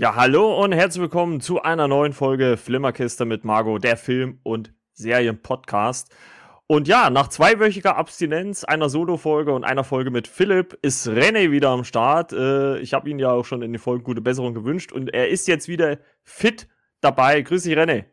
Ja, hallo und herzlich willkommen zu einer neuen Folge Flimmerkiste mit Margot, der Film- und Serien-Podcast. Und ja, nach zweiwöchiger Abstinenz, einer Solo-Folge und einer Folge mit Philipp ist René wieder am Start. Äh, ich habe ihn ja auch schon in den Folgen gute Besserung gewünscht und er ist jetzt wieder fit dabei. Grüß dich, René.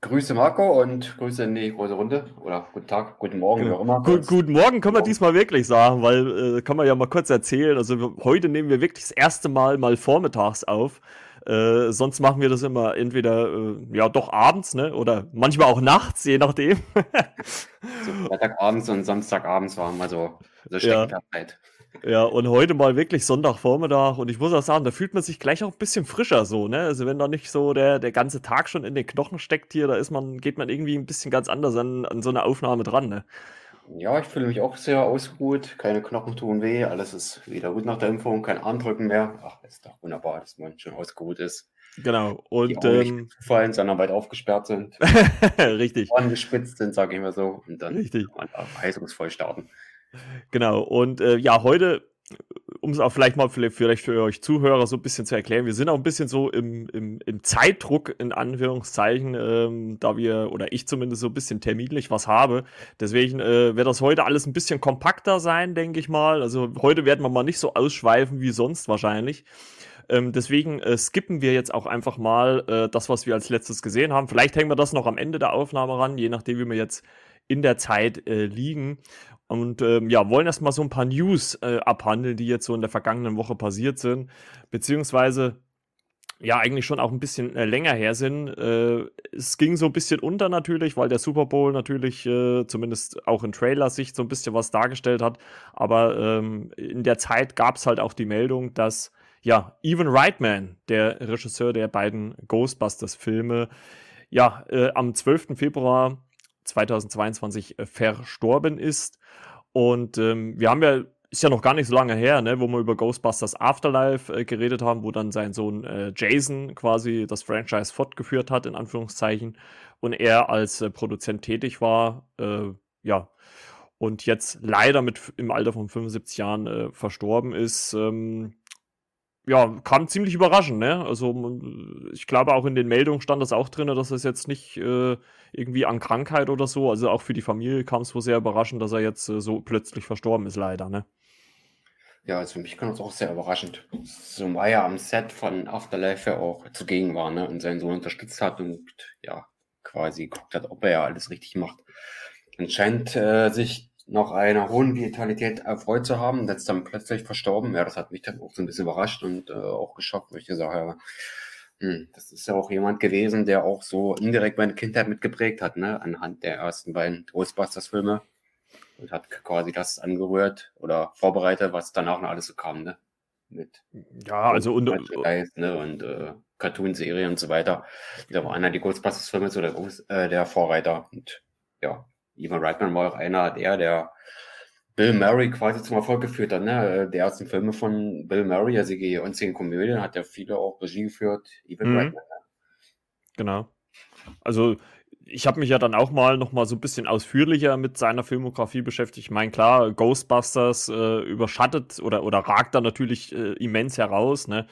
Grüße Marco und Grüße in die große Runde. Oder guten Tag, guten Morgen, wie auch immer. Gut, guten Morgen können wir diesmal wirklich sagen, weil äh, kann man ja mal kurz erzählen. Also heute nehmen wir wirklich das erste Mal mal vormittags auf. Äh, sonst machen wir das immer entweder äh, ja doch abends, ne? Oder manchmal auch nachts, je nachdem. so, Freitagabends und Samstagabends waren also so ja. Zeit. Ja, und heute mal wirklich Sonntagvormittag und ich muss auch sagen, da fühlt man sich gleich auch ein bisschen frischer so, ne? Also wenn da nicht so der, der ganze Tag schon in den Knochen steckt hier, da ist man, geht man irgendwie ein bisschen ganz anders an, an so eine Aufnahme dran, ne? Ja, ich fühle mich auch sehr ausgeruht, keine Knochen tun weh, alles ist wieder gut nach der Impfung, kein Armdrücken mehr. Ach, ist doch wunderbar, dass man schon ausgeruht ist. Genau. Und die ähm, nicht fallen, sondern weit aufgesperrt sind. Richtig. Ohren gespitzt sind, sage ich mal so. Und dann Richtig. heizungsvoll starten. Genau, und äh, ja, heute, um es auch vielleicht mal vielleicht, vielleicht für euch Zuhörer so ein bisschen zu erklären, wir sind auch ein bisschen so im, im, im Zeitdruck, in Anführungszeichen, ähm, da wir, oder ich zumindest so ein bisschen terminlich was habe. Deswegen äh, wird das heute alles ein bisschen kompakter sein, denke ich mal. Also heute werden wir mal nicht so ausschweifen wie sonst wahrscheinlich. Ähm, deswegen äh, skippen wir jetzt auch einfach mal äh, das, was wir als letztes gesehen haben. Vielleicht hängen wir das noch am Ende der Aufnahme ran, je nachdem, wie wir jetzt in der Zeit äh, liegen. Und ähm, ja, wollen erstmal so ein paar News äh, abhandeln, die jetzt so in der vergangenen Woche passiert sind, beziehungsweise ja eigentlich schon auch ein bisschen äh, länger her sind. Äh, es ging so ein bisschen unter natürlich, weil der Super Bowl natürlich äh, zumindest auch in Trailer-Sicht so ein bisschen was dargestellt hat. Aber ähm, in der Zeit gab es halt auch die Meldung, dass ja Evan Reitman, der Regisseur der beiden Ghostbusters-Filme, ja äh, am 12. Februar 2022 äh, verstorben ist. Und ähm, wir haben ja, ist ja noch gar nicht so lange her, ne, wo wir über Ghostbusters Afterlife äh, geredet haben, wo dann sein Sohn äh, Jason quasi das Franchise fortgeführt hat, in Anführungszeichen, und er als äh, Produzent tätig war. Äh, ja. Und jetzt leider mit im Alter von 75 Jahren äh, verstorben ist. Ähm, ja, kam ziemlich überraschend, ne? Also ich glaube auch in den Meldungen stand das auch drin, dass es jetzt nicht äh, irgendwie an Krankheit oder so, also auch für die Familie kam es wohl sehr überraschend, dass er jetzt äh, so plötzlich verstorben ist, leider, ne? Ja, also für mich kam es auch sehr überraschend. So war ja am Set von Afterlife ja auch zugegen war, ne? Und seinen Sohn unterstützt hat und ja, quasi geguckt hat, ob er ja alles richtig macht. Anscheinend äh, sich noch einer hohen Vitalität erfreut zu haben, jetzt dann plötzlich verstorben. Ja, das hat mich dann auch so ein bisschen überrascht und äh, auch geschockt, wo ich gesagt habe, hm, das ist ja auch jemand gewesen, der auch so indirekt meine Kindheit mitgeprägt hat, ne, anhand der ersten beiden Ghostbusters-Filme und hat quasi das angerührt oder vorbereitet, was danach noch alles so kam, ne, mit ja, also und, Geist, ne, und äh, Cartoon-Serien und so weiter. Da war einer die Ghostbusters-Filme so der, äh, der Vorreiter und ja, Ivan Reitman war auch einer der, der Bill Murray quasi zum Erfolg geführt hat. Ne? Der ersten Filme von Bill Murray, also die einzigen Komödien, hat ja viele auch Regie geführt. Ivan Mhm. Reitman. Genau. Also ich habe mich ja dann auch mal noch mal so ein bisschen ausführlicher mit seiner Filmografie beschäftigt. Ich meine, klar, Ghostbusters äh, überschattet oder, oder ragt da natürlich äh, immens heraus, ne?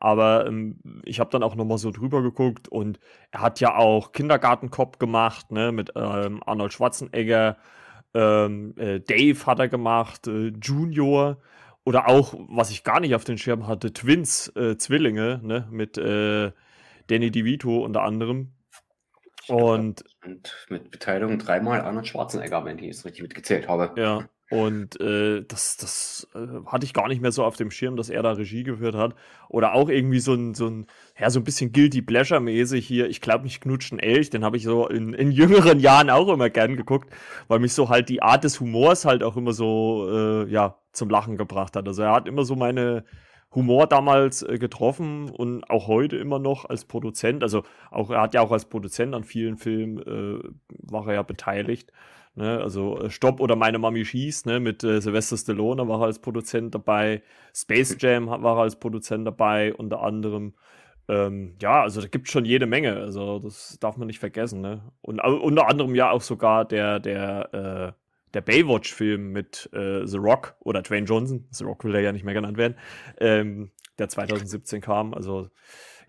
Aber ähm, ich habe dann auch noch mal so drüber geguckt und er hat ja auch Kindergartenkopf gemacht, ne, mit ähm, Arnold Schwarzenegger. Ähm, äh, Dave hat er gemacht, äh, Junior. Oder auch, was ich gar nicht auf den Schirm hatte, Twins, äh, Zwillinge, ne, mit äh, Danny DeVito unter anderem. Und, und mit Beteiligung dreimal Arnold Schwarzenegger, wenn ich es richtig mitgezählt habe. Ja, und äh, das, das äh, hatte ich gar nicht mehr so auf dem Schirm, dass er da Regie geführt hat. Oder auch irgendwie so ein, so ein, ja, so ein bisschen Guilty Pleasure-mäßig hier. Ich glaube nicht knutschen Elch, den habe ich so in, in jüngeren Jahren auch immer gern geguckt, weil mich so halt die Art des Humors halt auch immer so, äh, ja, zum Lachen gebracht hat. Also er hat immer so meine Humor damals äh, getroffen und auch heute immer noch als Produzent. Also auch, er hat ja auch als Produzent an vielen Filmen, äh, war er ja beteiligt. Ne, also äh, Stopp oder Meine Mami schießt, ne, mit äh, Sylvester Stallone war er als Produzent dabei. Space Jam war er als Produzent dabei, unter anderem. Ähm, ja, also da gibt es schon jede Menge. Also das darf man nicht vergessen. Ne? Und äh, unter anderem ja auch sogar der, der, äh, der Baywatch-Film mit äh, The Rock oder Dwayne Johnson. The Rock will er ja nicht mehr genannt werden. Ähm, der 2017 kam. Also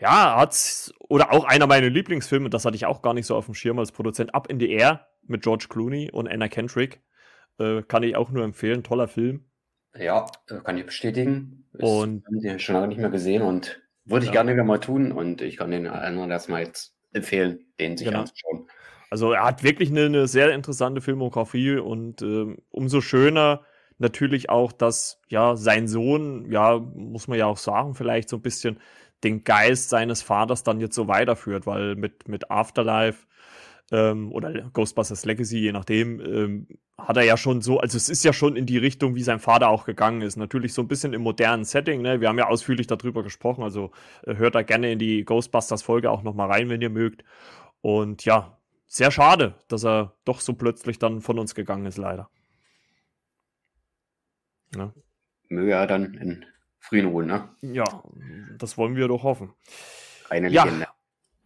ja, hat's oder auch einer meiner Lieblingsfilme, das hatte ich auch gar nicht so auf dem Schirm als Produzent, Up in the Air mit George Clooney und Anna Kendrick. Äh, kann ich auch nur empfehlen, toller Film. Ja, äh, kann ich bestätigen. Ich und den schon lange nicht mehr gesehen und würde ich ja. gerne wieder mal tun und ich kann den anderen erstmal jetzt empfehlen, den sich genau. anzuschauen. Also er hat wirklich eine, eine sehr interessante Filmografie und äh, umso schöner natürlich auch, dass ja sein Sohn, ja, muss man ja auch sagen, vielleicht so ein bisschen den Geist seines Vaters dann jetzt so weiterführt, weil mit, mit Afterlife ähm, oder Ghostbusters Legacy, je nachdem, ähm, hat er ja schon so, also es ist ja schon in die Richtung, wie sein Vater auch gegangen ist. Natürlich so ein bisschen im modernen Setting, ne? Wir haben ja ausführlich darüber gesprochen, also äh, hört da gerne in die Ghostbusters-Folge auch nochmal rein, wenn ihr mögt. Und ja, sehr schade, dass er doch so plötzlich dann von uns gegangen ist, leider. Ja. Möge er dann in Frieden ruhen, ne? Ja, das wollen wir doch hoffen. Eine Legende. Ja.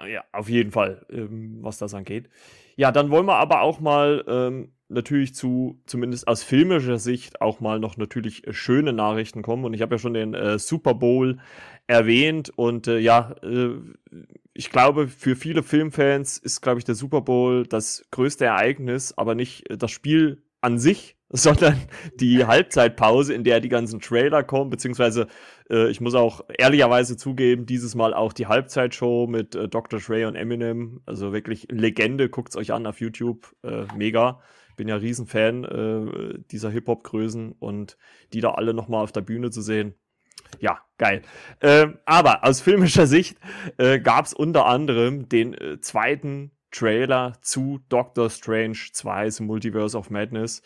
Ja, auf jeden Fall, ähm, was das angeht. Ja, dann wollen wir aber auch mal ähm, natürlich zu, zumindest aus filmischer Sicht, auch mal noch natürlich äh, schöne Nachrichten kommen. Und ich habe ja schon den äh, Super Bowl erwähnt. Und äh, ja, äh, ich glaube, für viele Filmfans ist, glaube ich, der Super Bowl das größte Ereignis, aber nicht äh, das Spiel an sich, sondern die Halbzeitpause, in der die ganzen Trailer kommen, beziehungsweise äh, ich muss auch ehrlicherweise zugeben, dieses Mal auch die Halbzeitshow mit äh, Dr. Dre und Eminem, also wirklich Legende, guckt's euch an auf YouTube, äh, mega. Bin ja Riesenfan äh, dieser Hip-Hop-Größen und die da alle nochmal auf der Bühne zu sehen. Ja, geil. Ähm, aber aus filmischer Sicht äh, gab es unter anderem den äh, zweiten Trailer zu Doctor Strange 2, The Multiverse of Madness.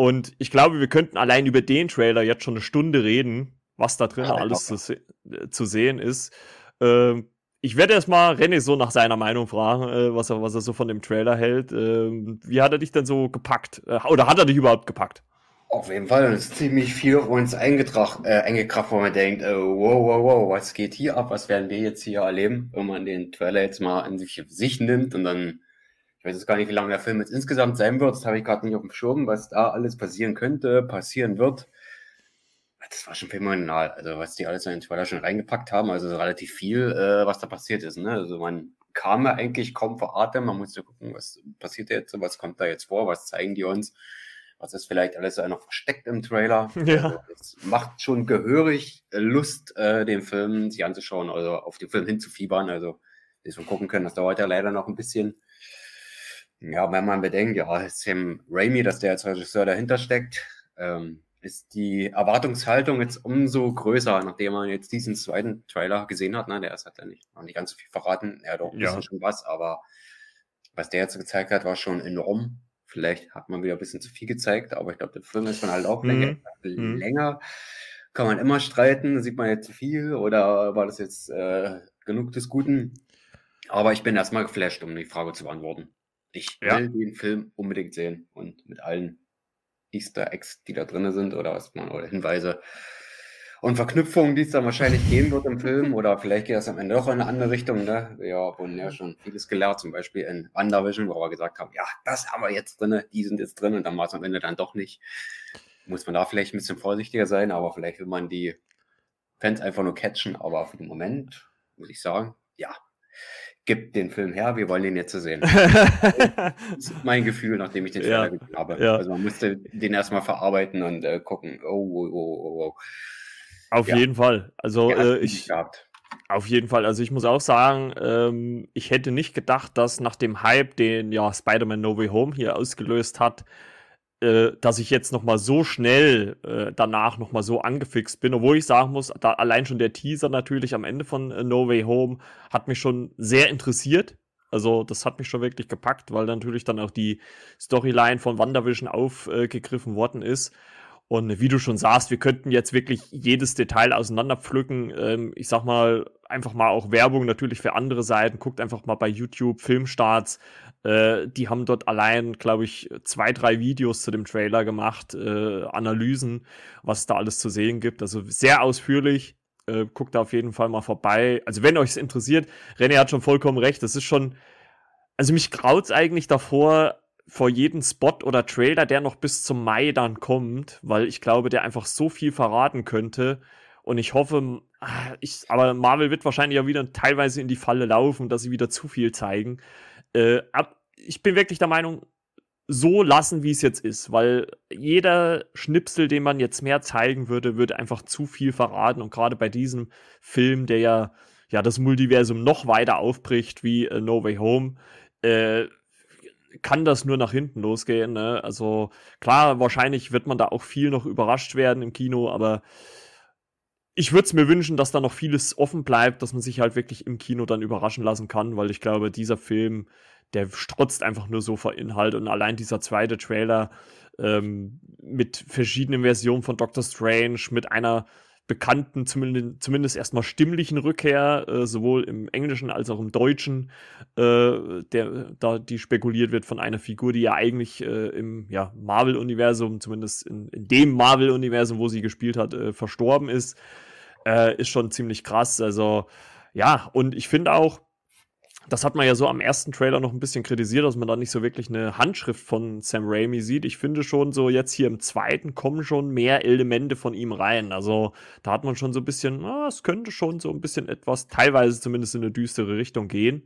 Und ich glaube, wir könnten allein über den Trailer jetzt schon eine Stunde reden, was da drin ja, alles zu, se zu, sehen ist. Ähm, ich werde erstmal René so nach seiner Meinung fragen, äh, was, er, was er so von dem Trailer hält. Ähm, wie hat er dich denn so gepackt? Äh, oder hat er dich überhaupt gepackt? Auf jeden Fall, es ist ziemlich viel uns eingetracht, äh, eingekracht, wo man denkt, äh, wow, wow, wow, was geht hier ab? Was werden wir jetzt hier erleben, wenn man den Trailer jetzt mal in sich, sich nimmt und dann, weiß jetzt gar nicht, wie lange der Film jetzt insgesamt sein wird, das habe ich gerade nicht auf dem Schirm, was da alles passieren könnte, passieren wird. Das war schon phänomenal, also was die alles in den Trailer schon reingepackt haben, also relativ viel, äh, was da passiert ist. Ne? Also man kam ja eigentlich kaum vor Atem, man musste gucken, was passiert jetzt, was kommt da jetzt vor, was zeigen die uns was ist vielleicht alles noch versteckt im Trailer. Ja. Also, es macht schon gehörig Lust, äh, den Film sich anzuschauen, also auf den Film hinzufiebern. Also, wie wir gucken können, das dauert ja leider noch ein bisschen. Ja, wenn man bedenkt, ja, Sam Raimi, dass der als Regisseur dahinter steckt, ähm, ist die Erwartungshaltung jetzt umso größer, nachdem man jetzt diesen zweiten Trailer gesehen hat. Ne? Der erste hat ja nicht, noch nicht ganz so viel verraten. Er hat auch ein bisschen schon was, aber was der jetzt gezeigt hat, war schon enorm. Vielleicht hat man wieder ein bisschen zu viel gezeigt, aber ich glaube, der Film ist man halt auch mhm. länger. Mhm. länger. Kann man immer streiten, sieht man jetzt zu viel oder war das jetzt äh, genug des Guten? Aber ich bin erstmal geflasht, um die Frage zu beantworten. Ich will ja. den Film unbedingt sehen und mit allen Easter Eggs, die da drin sind oder was man oder Hinweise und Verknüpfungen, die es dann wahrscheinlich gehen wird im Film, oder vielleicht geht das am Ende doch in eine andere Richtung, ne? Ja, wurden ja schon vieles gelernt, zum Beispiel in WandaVision, wo wir gesagt haben, ja, das haben wir jetzt drin, die sind jetzt drin, und dann war es am Ende dann doch nicht. Muss man da vielleicht ein bisschen vorsichtiger sein, aber vielleicht will man die Fans einfach nur catchen, aber für den Moment muss ich sagen, ja, gibt den Film her, wir wollen den jetzt sehen. das ist mein Gefühl, nachdem ich den Trailer ja, gesehen habe. Ja. Also man musste den erstmal verarbeiten und äh, gucken, oh, oh, oh, oh, oh. Auf ja. jeden Fall. Also äh, ich. Auf jeden Fall. Also ich muss auch sagen, ähm, ich hätte nicht gedacht, dass nach dem Hype, den ja Spider-Man No Way Home hier ausgelöst hat, äh, dass ich jetzt noch mal so schnell äh, danach noch mal so angefixt bin. Obwohl ich sagen muss, da allein schon der Teaser natürlich am Ende von äh, No Way Home hat mich schon sehr interessiert. Also das hat mich schon wirklich gepackt, weil natürlich dann auch die Storyline von WandaVision aufgegriffen worden ist. Und wie du schon sagst, wir könnten jetzt wirklich jedes Detail auseinanderpflücken. Ähm, ich sag mal, einfach mal auch Werbung natürlich für andere Seiten. Guckt einfach mal bei YouTube Filmstarts. Äh, die haben dort allein, glaube ich, zwei, drei Videos zu dem Trailer gemacht, äh, Analysen, was da alles zu sehen gibt. Also sehr ausführlich. Äh, guckt da auf jeden Fall mal vorbei. Also wenn euch es interessiert, René hat schon vollkommen recht. Das ist schon, also mich graut's eigentlich davor, vor jedem Spot oder Trailer, der noch bis zum Mai dann kommt, weil ich glaube, der einfach so viel verraten könnte. Und ich hoffe, ah, ich, aber Marvel wird wahrscheinlich ja wieder teilweise in die Falle laufen, dass sie wieder zu viel zeigen. Äh, ab, ich bin wirklich der Meinung, so lassen, wie es jetzt ist, weil jeder Schnipsel, den man jetzt mehr zeigen würde, würde einfach zu viel verraten. Und gerade bei diesem Film, der ja, ja das Multiversum noch weiter aufbricht wie äh, No Way Home, äh, kann das nur nach hinten losgehen. Ne? Also klar, wahrscheinlich wird man da auch viel noch überrascht werden im Kino, aber ich würde es mir wünschen, dass da noch vieles offen bleibt, dass man sich halt wirklich im Kino dann überraschen lassen kann, weil ich glaube, dieser Film der strotzt einfach nur so vor Inhalt. Und allein dieser zweite Trailer ähm, mit verschiedenen Versionen von Doctor Strange, mit einer bekannten, zumindest, zumindest erstmal stimmlichen Rückkehr, äh, sowohl im Englischen als auch im Deutschen, äh, der, da die spekuliert wird von einer Figur, die ja eigentlich äh, im ja, Marvel-Universum, zumindest in, in dem Marvel-Universum, wo sie gespielt hat, äh, verstorben ist, äh, ist schon ziemlich krass. Also ja, und ich finde auch, das hat man ja so am ersten Trailer noch ein bisschen kritisiert, dass man da nicht so wirklich eine Handschrift von Sam Raimi sieht. Ich finde schon so jetzt hier im zweiten kommen schon mehr Elemente von ihm rein. Also da hat man schon so ein bisschen, ah, es könnte schon so ein bisschen etwas, teilweise zumindest in eine düstere Richtung gehen.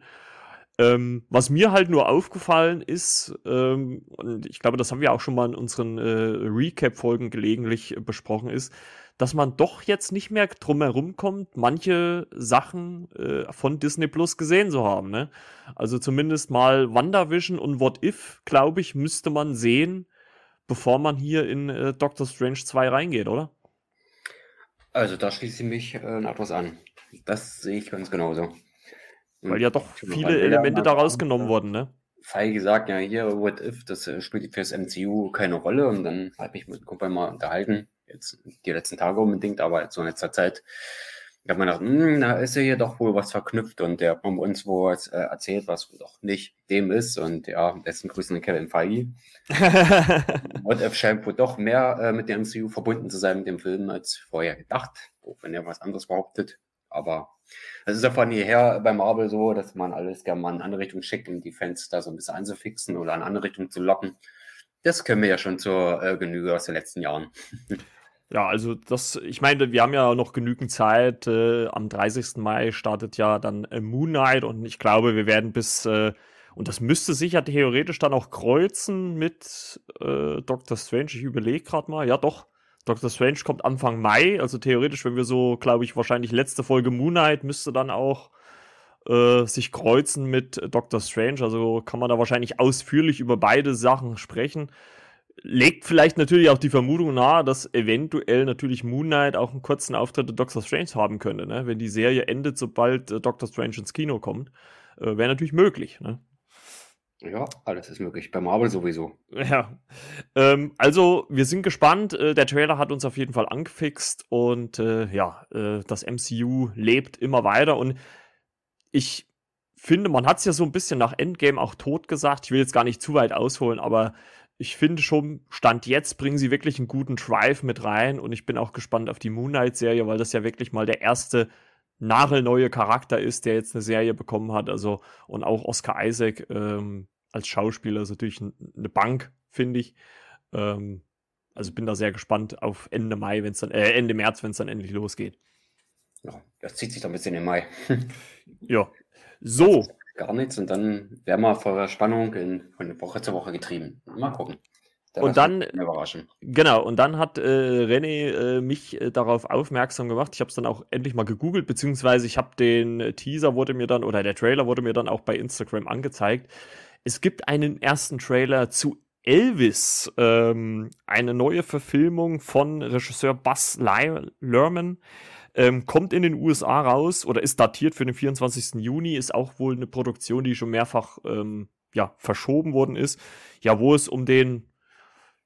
Ähm, was mir halt nur aufgefallen ist, ähm, und ich glaube, das haben wir auch schon mal in unseren äh, Recap-Folgen gelegentlich äh, besprochen, ist, dass man doch jetzt nicht mehr drumherum kommt, manche Sachen äh, von Disney Plus gesehen zu haben. Ne? Also zumindest mal WandaVision und What If, glaube ich, müsste man sehen, bevor man hier in äh, Doctor Strange 2 reingeht, oder? Also da schließe ich mich äh, etwas an. Das sehe ich ganz genauso. Weil ja doch viele Elemente da rausgenommen wurden, ne? Feige gesagt, ja, hier, What If, das äh, spielt für das MCU keine Rolle und dann habe ich mit Kumpel mal unterhalten jetzt die letzten Tage unbedingt, aber so in letzter Zeit, ich habe mir gedacht, hm, da ist ja hier doch wohl was verknüpft und der hat uns wohl äh, erzählt, was doch nicht dem ist und ja, besten Grüßen an Kevin Feige. What If scheint wohl doch mehr äh, mit dem MCU verbunden zu sein mit dem Film als vorher gedacht, auch wenn er was anderes behauptet. Aber es ist ja von hierher bei Marvel so, dass man alles gerne mal in eine andere Richtung schickt, um die Fans da so ein bisschen anzufixen oder in eine andere Richtung zu locken. Das können wir ja schon zur äh, Genüge aus den letzten Jahren. Ja, also das, ich meine, wir haben ja noch genügend Zeit. Äh, am 30. Mai startet ja dann äh, Moon Knight und ich glaube, wir werden bis, äh, und das müsste sich ja theoretisch dann auch kreuzen mit äh, Doctor Strange. Ich überlege gerade mal, ja doch. Doctor Strange kommt Anfang Mai, also theoretisch, wenn wir so, glaube ich, wahrscheinlich letzte Folge Moon Knight müsste dann auch äh, sich kreuzen mit Doctor Strange. Also kann man da wahrscheinlich ausführlich über beide Sachen sprechen legt vielleicht natürlich auch die Vermutung nahe, dass eventuell natürlich Moon Knight auch einen kurzen Auftritt in Doctor Strange haben könnte, ne? wenn die Serie endet, sobald äh, Doctor Strange ins Kino kommt. Äh, Wäre natürlich möglich. Ne? Ja, alles ist möglich. Bei Marvel sowieso. Ja. Ähm, also, wir sind gespannt. Äh, der Trailer hat uns auf jeden Fall angefixt und äh, ja, äh, das MCU lebt immer weiter und ich finde, man hat es ja so ein bisschen nach Endgame auch tot gesagt. Ich will jetzt gar nicht zu weit ausholen, aber ich finde schon, Stand jetzt bringen sie wirklich einen guten Drive mit rein und ich bin auch gespannt auf die Moon Knight-Serie, weil das ja wirklich mal der erste nagelneue Charakter ist, der jetzt eine Serie bekommen hat. Also, und auch Oscar Isaac ähm, als Schauspieler ist natürlich eine Bank, finde ich. Ähm, also bin da sehr gespannt auf Ende Mai, wenn es dann, äh, Ende März, wenn es dann endlich losgeht. Ja, das zieht sich doch ein bisschen im Mai. ja. So, gar nichts und dann werden wir vor der Spannung in, von Woche zu Woche getrieben. Mal gucken. Da und dann, überraschen. genau, und dann hat äh, René äh, mich äh, darauf aufmerksam gemacht. Ich habe es dann auch endlich mal gegoogelt, beziehungsweise ich habe den Teaser wurde mir dann, oder der Trailer wurde mir dann auch bei Instagram angezeigt. Es gibt einen ersten Trailer zu Elvis, ähm, eine neue Verfilmung von Regisseur Buzz Lerman. Ähm, kommt in den USA raus oder ist datiert für den 24. Juni, ist auch wohl eine Produktion, die schon mehrfach ähm, ja, verschoben worden ist. Ja, wo es um den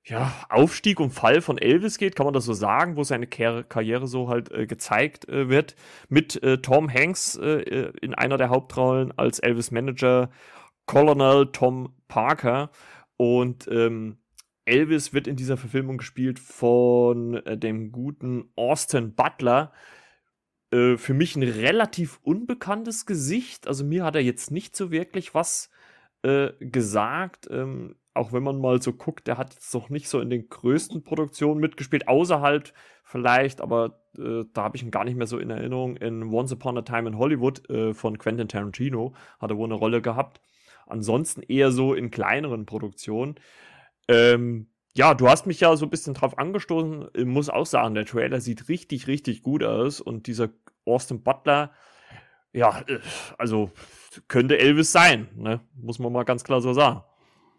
ja, Aufstieg und Fall von Elvis geht, kann man das so sagen, wo seine Kar Karriere so halt äh, gezeigt äh, wird, mit äh, Tom Hanks äh, äh, in einer der Hauptrollen als Elvis Manager, Colonel Tom Parker. Und ähm, Elvis wird in dieser Verfilmung gespielt von äh, dem guten Austin Butler, äh, für mich ein relativ unbekanntes Gesicht. Also mir hat er jetzt nicht so wirklich was äh, gesagt, ähm, auch wenn man mal so guckt, der hat jetzt noch nicht so in den größten Produktionen mitgespielt, außer halt vielleicht, aber äh, da habe ich ihn gar nicht mehr so in Erinnerung, in Once Upon a Time in Hollywood äh, von Quentin Tarantino hat er wohl eine Rolle gehabt. Ansonsten eher so in kleineren Produktionen. Ähm, ja, du hast mich ja so ein bisschen drauf angestoßen. Ich muss auch sagen, der Trailer sieht richtig, richtig gut aus. Und dieser Austin Butler, ja, äh, also könnte Elvis sein, ne? muss man mal ganz klar so sagen.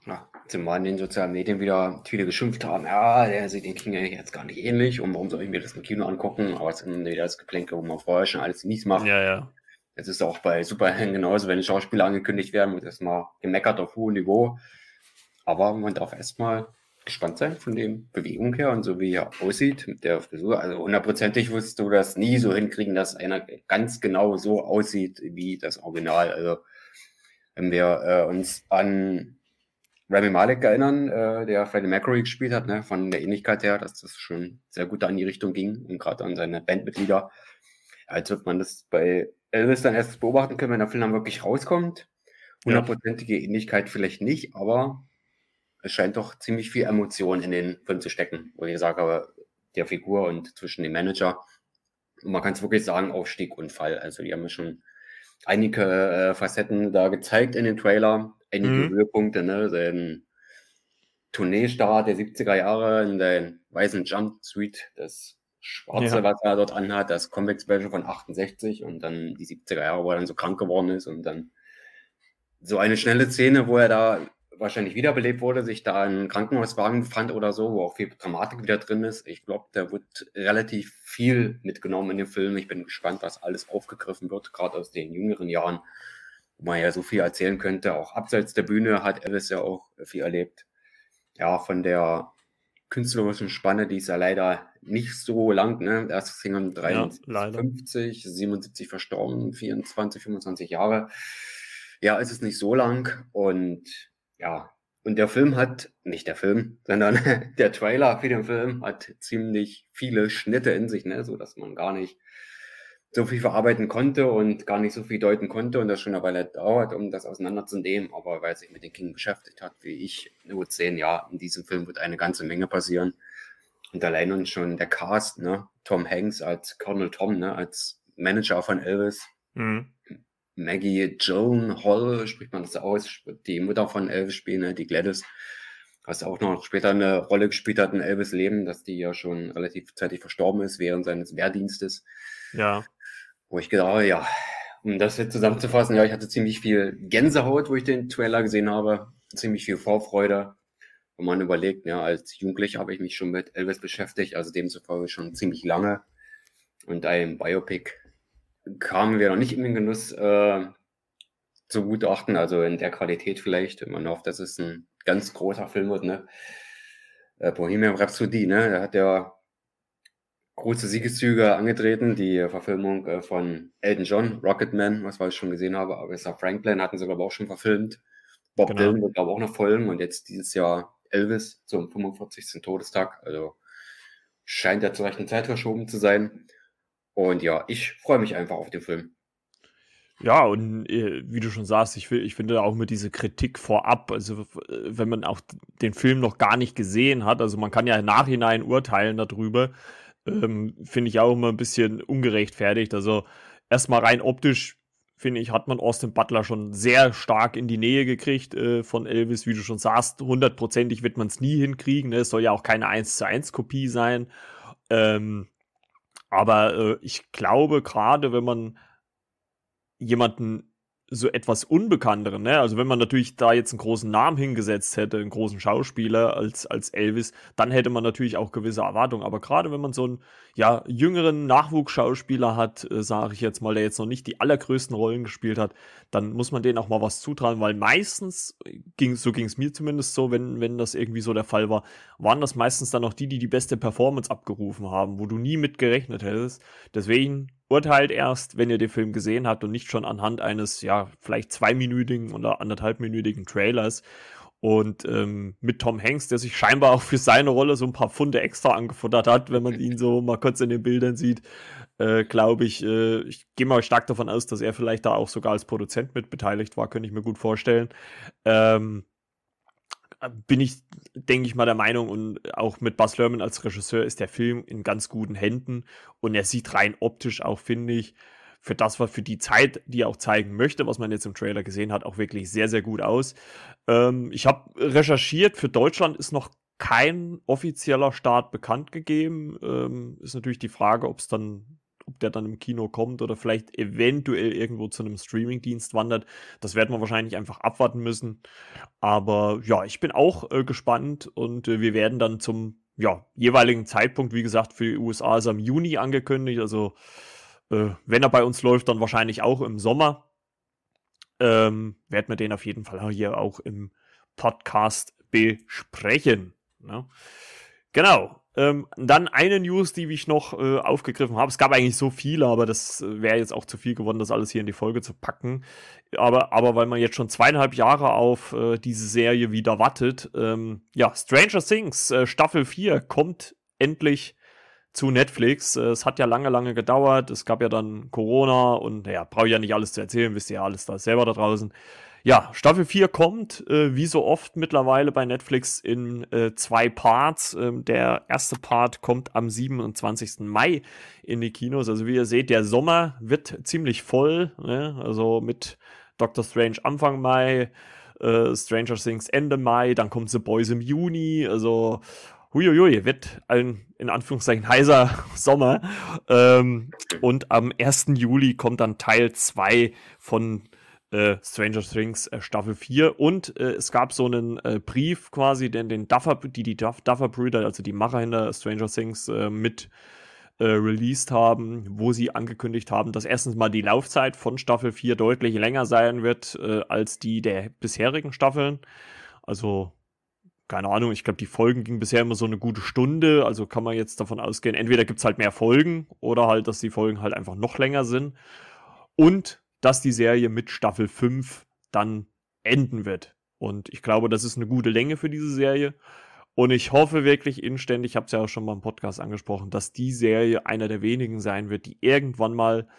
Ja, zumal in den sozialen Medien wieder viele geschimpft haben, ja, der sieht den King eigentlich jetzt gar nicht ähnlich und warum soll ich mir das im Kino angucken? Aber es ist wieder das Geplänke, wo man vorher schon alles nichts macht. Ja, ja. Es ist auch bei Superhelden genauso, wenn Schauspieler angekündigt werden, wird erstmal gemeckert auf hohem Niveau. Aber man darf erstmal gespannt sein von dem Bewegung her und so wie er aussieht mit der Frisur. Also hundertprozentig wirst du das nie so hinkriegen, dass einer ganz genau so aussieht wie das Original. Also wenn wir äh, uns an Rami Malek erinnern, äh, der Freddie Mercury gespielt hat, ne, von der Ähnlichkeit her, dass das schon sehr gut da in die Richtung ging und gerade an seine Bandmitglieder. Als wird man das bei Elvis dann erst beobachten können, wenn der Film dann wirklich rauskommt. Hundertprozentige Ähnlichkeit vielleicht nicht, aber es scheint doch ziemlich viel Emotion in den Film zu stecken, wo ich sage, der Figur und zwischen dem Manager. Und man kann es wirklich sagen, Aufstieg und Fall. Also die haben schon einige äh, Facetten da gezeigt in den Trailer einige mhm. Höhepunkte, ne? Sein Tourneestart der 70er Jahre in den weißen Jumpsuit, das Schwarze, ja. was er dort anhat, das Comic Special von 68 und dann die 70er Jahre, wo er dann so krank geworden ist und dann so eine schnelle Szene, wo er da wahrscheinlich wiederbelebt wurde, sich da in Krankenhauswagen befand oder so, wo auch viel Dramatik wieder drin ist. Ich glaube, da wird relativ viel mitgenommen in dem Film. Ich bin gespannt, was alles aufgegriffen wird, gerade aus den jüngeren Jahren wo man ja so viel erzählen könnte. Auch abseits der Bühne hat Elvis ja auch viel erlebt. Ja, von der künstlerischen Spanne, die ist ja leider nicht so lang, ne? Erst Single 53, ja, 77 verstorben, 24, 25 Jahre. Ja, es ist nicht so lang und ja, und der Film hat, nicht der Film, sondern der Trailer für den Film hat ziemlich viele Schnitte in sich, ne, so dass man gar nicht so viel verarbeiten konnte und gar nicht so viel deuten konnte und das schon eine Weile dauert, um das auseinanderzunehmen. Aber weil sich mit den King beschäftigt hat, wie ich, nur sehen, ja, in diesem Film wird eine ganze Menge passieren. Und allein und schon der Cast, ne, Tom Hanks als Colonel Tom, ne, als Manager von Elvis. Mhm. Maggie Joan Hall, spricht man das aus, die Mutter von Elvis spielen, ne, die Gladys, was auch noch später eine Rolle gespielt hat in Elvis Leben, dass die ja schon relativ zeitig verstorben ist während seines Wehrdienstes. Ja wo ich gedacht habe, ja, um das jetzt zusammenzufassen, ja, ich hatte ziemlich viel Gänsehaut, wo ich den Trailer gesehen habe, ziemlich viel Vorfreude. Wenn man überlegt, ja, als Jugendlicher habe ich mich schon mit Elvis beschäftigt, also demzufolge schon ziemlich lange. Und ein Biopic kamen wir noch nicht in den Genuss äh, zu gutachten, also in der Qualität vielleicht. Man hofft, dass es ein ganz großer Film wird, ne? Äh, Bohemian Rhapsody, ne? Da hat der große Siegeszüge angetreten. Die Verfilmung äh, von Elton John, Rocketman, was wir schon gesehen haben, Aretha Franklin hatten sie, glaube ich, auch schon verfilmt. Bob genau. Dylan wird, glaube ich, auch noch folgen und jetzt dieses Jahr Elvis zum 45. Todestag. Also scheint ja zur rechten Zeit verschoben zu sein. Und ja, ich freue mich einfach auf den Film. Ja, und äh, wie du schon sagst, ich, ich finde auch mit dieser Kritik vorab, also wenn man auch den Film noch gar nicht gesehen hat, also man kann ja im Nachhinein urteilen darüber, ähm, finde ich auch immer ein bisschen ungerechtfertigt. Also erstmal rein optisch, finde ich, hat man Austin Butler schon sehr stark in die Nähe gekriegt äh, von Elvis, wie du schon sagst. Hundertprozentig wird man es nie hinkriegen. Ne? Es soll ja auch keine 1 zu 1 Kopie sein. Ähm, aber äh, ich glaube, gerade wenn man jemanden so etwas Unbekannteren, ne? Also wenn man natürlich da jetzt einen großen Namen hingesetzt hätte, einen großen Schauspieler als, als Elvis, dann hätte man natürlich auch gewisse Erwartungen. Aber gerade wenn man so einen ja, jüngeren Nachwuchsschauspieler hat, äh, sage ich jetzt mal, der jetzt noch nicht die allergrößten Rollen gespielt hat, dann muss man denen auch mal was zutrauen, weil meistens ging so ging es mir zumindest so, wenn, wenn das irgendwie so der Fall war, waren das meistens dann auch die, die die beste Performance abgerufen haben, wo du nie mit gerechnet hättest. Deswegen urteilt erst, wenn ihr den Film gesehen habt und nicht schon anhand eines, ja, vielleicht zweiminütigen oder anderthalbminütigen Trailers. Und ähm, mit Tom Hanks, der sich scheinbar auch für seine Rolle so ein paar Pfunde extra angefuttert hat, wenn man ihn so mal kurz in den Bildern sieht, äh, glaube ich, äh, ich gehe mal stark davon aus, dass er vielleicht da auch sogar als Produzent mit beteiligt war, könnte ich mir gut vorstellen. Ähm, bin ich, denke ich mal, der Meinung, und auch mit Bas Lerman als Regisseur ist der Film in ganz guten Händen und er sieht rein optisch auch, finde ich, für das, was für die Zeit, die er auch zeigen möchte, was man jetzt im Trailer gesehen hat, auch wirklich sehr, sehr gut aus. Ähm, ich habe recherchiert, für Deutschland ist noch kein offizieller Start bekannt gegeben. Ähm, ist natürlich die Frage, ob es dann, ob der dann im Kino kommt oder vielleicht eventuell irgendwo zu einem Streamingdienst wandert. Das werden wir wahrscheinlich einfach abwarten müssen. Aber ja, ich bin auch äh, gespannt und äh, wir werden dann zum ja, jeweiligen Zeitpunkt, wie gesagt, für die USA ist er im Juni angekündigt. Also äh, wenn er bei uns läuft, dann wahrscheinlich auch im Sommer. Ähm, werden wir den auf jeden Fall hier auch im Podcast besprechen. Ne? Genau. Ähm, dann eine News, die ich noch äh, aufgegriffen habe. Es gab eigentlich so viele, aber das äh, wäre jetzt auch zu viel geworden, das alles hier in die Folge zu packen. Aber, aber weil man jetzt schon zweieinhalb Jahre auf äh, diese Serie wieder wartet, ähm, ja, Stranger Things äh, Staffel 4 kommt endlich zu Netflix. Äh, es hat ja lange, lange gedauert. Es gab ja dann Corona und ja, brauche ich ja nicht alles zu erzählen, wisst ihr ja alles da selber da draußen. Ja, Staffel 4 kommt, äh, wie so oft mittlerweile bei Netflix, in äh, zwei Parts. Ähm, der erste Part kommt am 27. Mai in die Kinos. Also wie ihr seht, der Sommer wird ziemlich voll. Ne? Also mit Doctor Strange Anfang Mai, äh, Stranger Things Ende Mai, dann kommt The Boys im Juni. Also huiuiui, wird ein in Anführungszeichen heißer Sommer. Ähm, und am 1. Juli kommt dann Teil 2 von äh, Stranger Things äh, Staffel 4 und äh, es gab so einen äh, Brief quasi, den den Duffer, die die Duff, Duffer Brüder, also die Macher hinter Stranger Things äh, mit äh, released haben, wo sie angekündigt haben, dass erstens mal die Laufzeit von Staffel 4 deutlich länger sein wird als die der bisherigen Staffeln. Also keine Ahnung, ich glaube, die Folgen gingen bisher immer so eine gute Stunde, also kann man jetzt davon ausgehen, entweder gibt es halt mehr Folgen oder halt, dass die Folgen halt einfach noch länger sind. Und dass die Serie mit Staffel 5 dann enden wird. Und ich glaube, das ist eine gute Länge für diese Serie. Und ich hoffe wirklich inständig, ich habe es ja auch schon mal im Podcast angesprochen, dass die Serie einer der wenigen sein wird, die irgendwann mal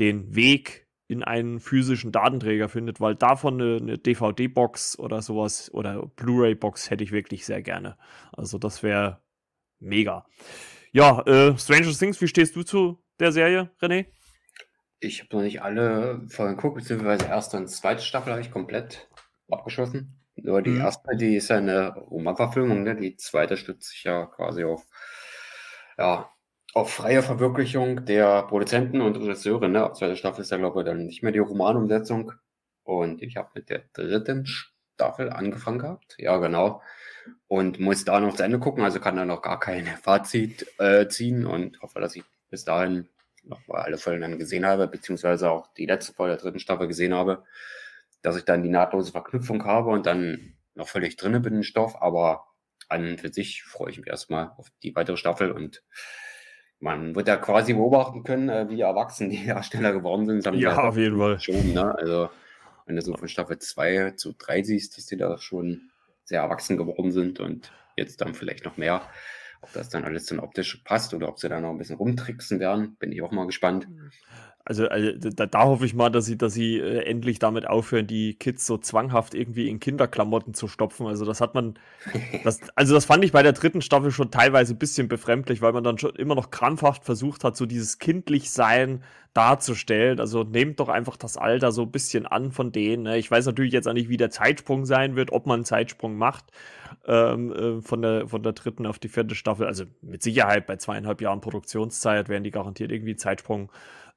den Weg in einen physischen Datenträger findet, weil davon eine, eine DVD-Box oder sowas oder Blu-ray-Box hätte ich wirklich sehr gerne. Also das wäre mega. Ja, äh, Stranger Things, wie stehst du zu der Serie, René? Ich habe noch nicht alle Folgen geguckt, beziehungsweise erste und zweite Staffel habe ich komplett abgeschossen. Nur die mhm. erste, die ist ja eine Romanverfilmung, ne? die zweite stützt sich ja quasi auf, ja, auf freie Verwirklichung der Produzenten und Regisseure. Ne? Ab zweiter Staffel ist ja, glaube ich, dann nicht mehr die Romanumsetzung. Und ich habe mit der dritten Staffel angefangen gehabt. Ja, genau. Und muss da noch zu Ende gucken, also kann da noch gar kein Fazit äh, ziehen und hoffe, dass ich bis dahin noch mal alle Folgen dann gesehen habe, beziehungsweise auch die letzte Folge der dritten Staffel gesehen habe, dass ich dann die nahtlose Verknüpfung habe und dann noch völlig drinne bin im Stoff, aber an für sich freue ich mich erstmal auf die weitere Staffel und man wird ja quasi beobachten können, äh, wie erwachsen die Darsteller geworden sind. ja, auf jeden Fall. Schon, ne? Also, wenn du so von Staffel 2 zu 3 siehst, dass die da schon sehr erwachsen geworden sind und jetzt dann vielleicht noch mehr. Ob das dann alles dann optisch passt oder ob sie da noch ein bisschen rumtricksen werden, bin ich auch mal gespannt. Mhm. Also, also da, da, hoffe ich mal, dass sie, dass sie äh, endlich damit aufhören, die Kids so zwanghaft irgendwie in Kinderklamotten zu stopfen. Also das hat man, das, also das fand ich bei der dritten Staffel schon teilweise ein bisschen befremdlich, weil man dann schon immer noch krampfhaft versucht hat, so dieses kindlich Sein darzustellen. Also nehmt doch einfach das Alter so ein bisschen an von denen. Ne? Ich weiß natürlich jetzt auch nicht, wie der Zeitsprung sein wird, ob man einen Zeitsprung macht ähm, äh, von, der, von der dritten auf die vierte Staffel. Also mit Sicherheit bei zweieinhalb Jahren Produktionszeit werden die garantiert irgendwie Zeitsprung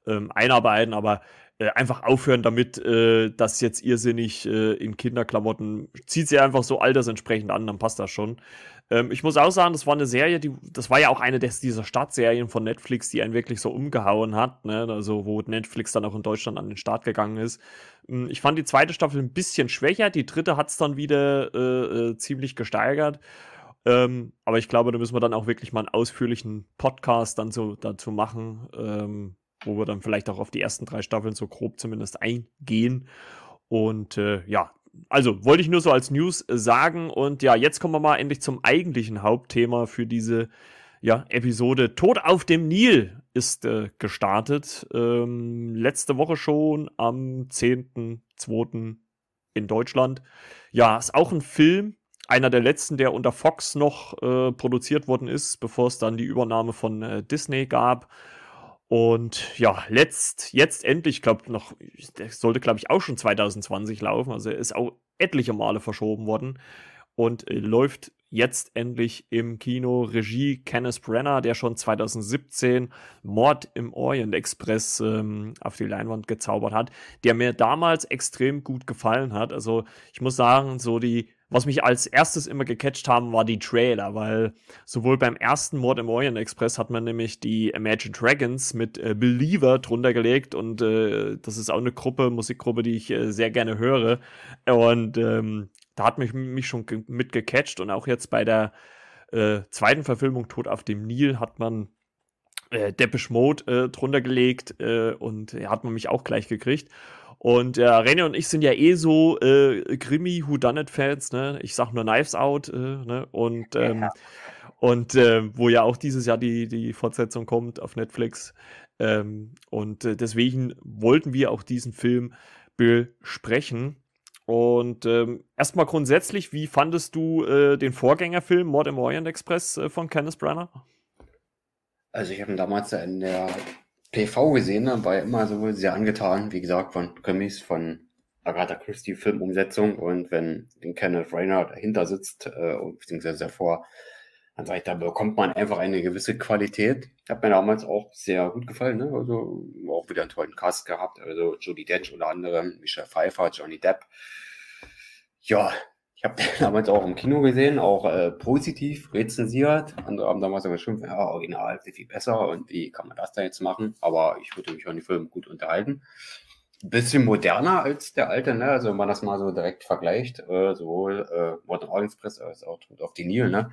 ähm, einarbeiten, aber äh, einfach aufhören damit, äh, das jetzt irrsinnig äh, in Kinderklamotten, zieht sie einfach so altersentsprechend an, dann passt das schon. Ähm, ich muss auch sagen, das war eine Serie, die, das war ja auch eine des, dieser Startserien von Netflix, die einen wirklich so umgehauen hat, ne? also wo Netflix dann auch in Deutschland an den Start gegangen ist. Ähm, ich fand die zweite Staffel ein bisschen schwächer, die dritte hat es dann wieder äh, äh, ziemlich gesteigert. Ähm, aber ich glaube, da müssen wir dann auch wirklich mal einen ausführlichen Podcast dann so dazu machen. Ähm, wo wir dann vielleicht auch auf die ersten drei Staffeln so grob zumindest eingehen. Und äh, ja, also wollte ich nur so als News äh, sagen. Und ja, jetzt kommen wir mal endlich zum eigentlichen Hauptthema für diese ja, Episode. Tod auf dem Nil ist äh, gestartet. Ähm, letzte Woche schon am 10.2. in Deutschland. Ja, ist auch ein Film. Einer der letzten, der unter Fox noch äh, produziert worden ist, bevor es dann die Übernahme von äh, Disney gab. Und ja, letzt, jetzt endlich, ich glaube noch, der sollte glaube ich auch schon 2020 laufen, also ist auch etliche Male verschoben worden und äh, läuft jetzt endlich im Kino. Regie Kenneth Brenner, der schon 2017 Mord im Orient Express ähm, auf die Leinwand gezaubert hat, der mir damals extrem gut gefallen hat. Also ich muss sagen, so die was mich als erstes immer gecatcht haben, war die Trailer, weil sowohl beim ersten Mord im Orient Express hat man nämlich die Imagine Dragons mit äh, Believer drunter gelegt und äh, das ist auch eine Gruppe, Musikgruppe, die ich äh, sehr gerne höre. Und ähm, da hat mich, mich schon mit gecatcht und auch jetzt bei der äh, zweiten Verfilmung Tod auf dem Nil hat man äh, Depeche Mode äh, drunter gelegt äh, und ja, hat man mich auch gleich gekriegt. Und äh, René und ich sind ja eh so äh, Krimi Whodunit Fans, ne? Ich sag nur Knives Out, äh, ne? Und ähm, ja. und äh, wo ja auch dieses Jahr die die Fortsetzung kommt auf Netflix. Ähm, und äh, deswegen wollten wir auch diesen Film besprechen. Und ähm, erstmal grundsätzlich, wie fandest du äh, den Vorgängerfilm Mord im Orient Express äh, von Kenneth Branagh? Also ich habe ihn damals in der PV gesehen, ne, war ja immer so sehr angetan, wie gesagt, von Krimis, von Agatha Christie Filmumsetzung und wenn den Kenneth Rayner dahinter sitzt, äh, beziehungsweise davor, dann sage ich, da bekommt man einfach eine gewisse Qualität. Hat mir damals auch sehr gut gefallen, ne? Also auch wieder einen tollen Cast gehabt. Also Jodie Dench unter anderem, Michelle Pfeiffer, Johnny Depp. Ja, ich habe den damals auch im Kino gesehen, auch äh, positiv rezensiert. Andere haben damals aber schon, ja, original ist viel besser und wie kann man das da jetzt machen? Aber ich würde mich an die Film gut unterhalten. Bisschen moderner als der alte, ne? Also wenn man das mal so direkt vergleicht, äh, sowohl äh, Modern Orient Express als auch auf die Nil, ne?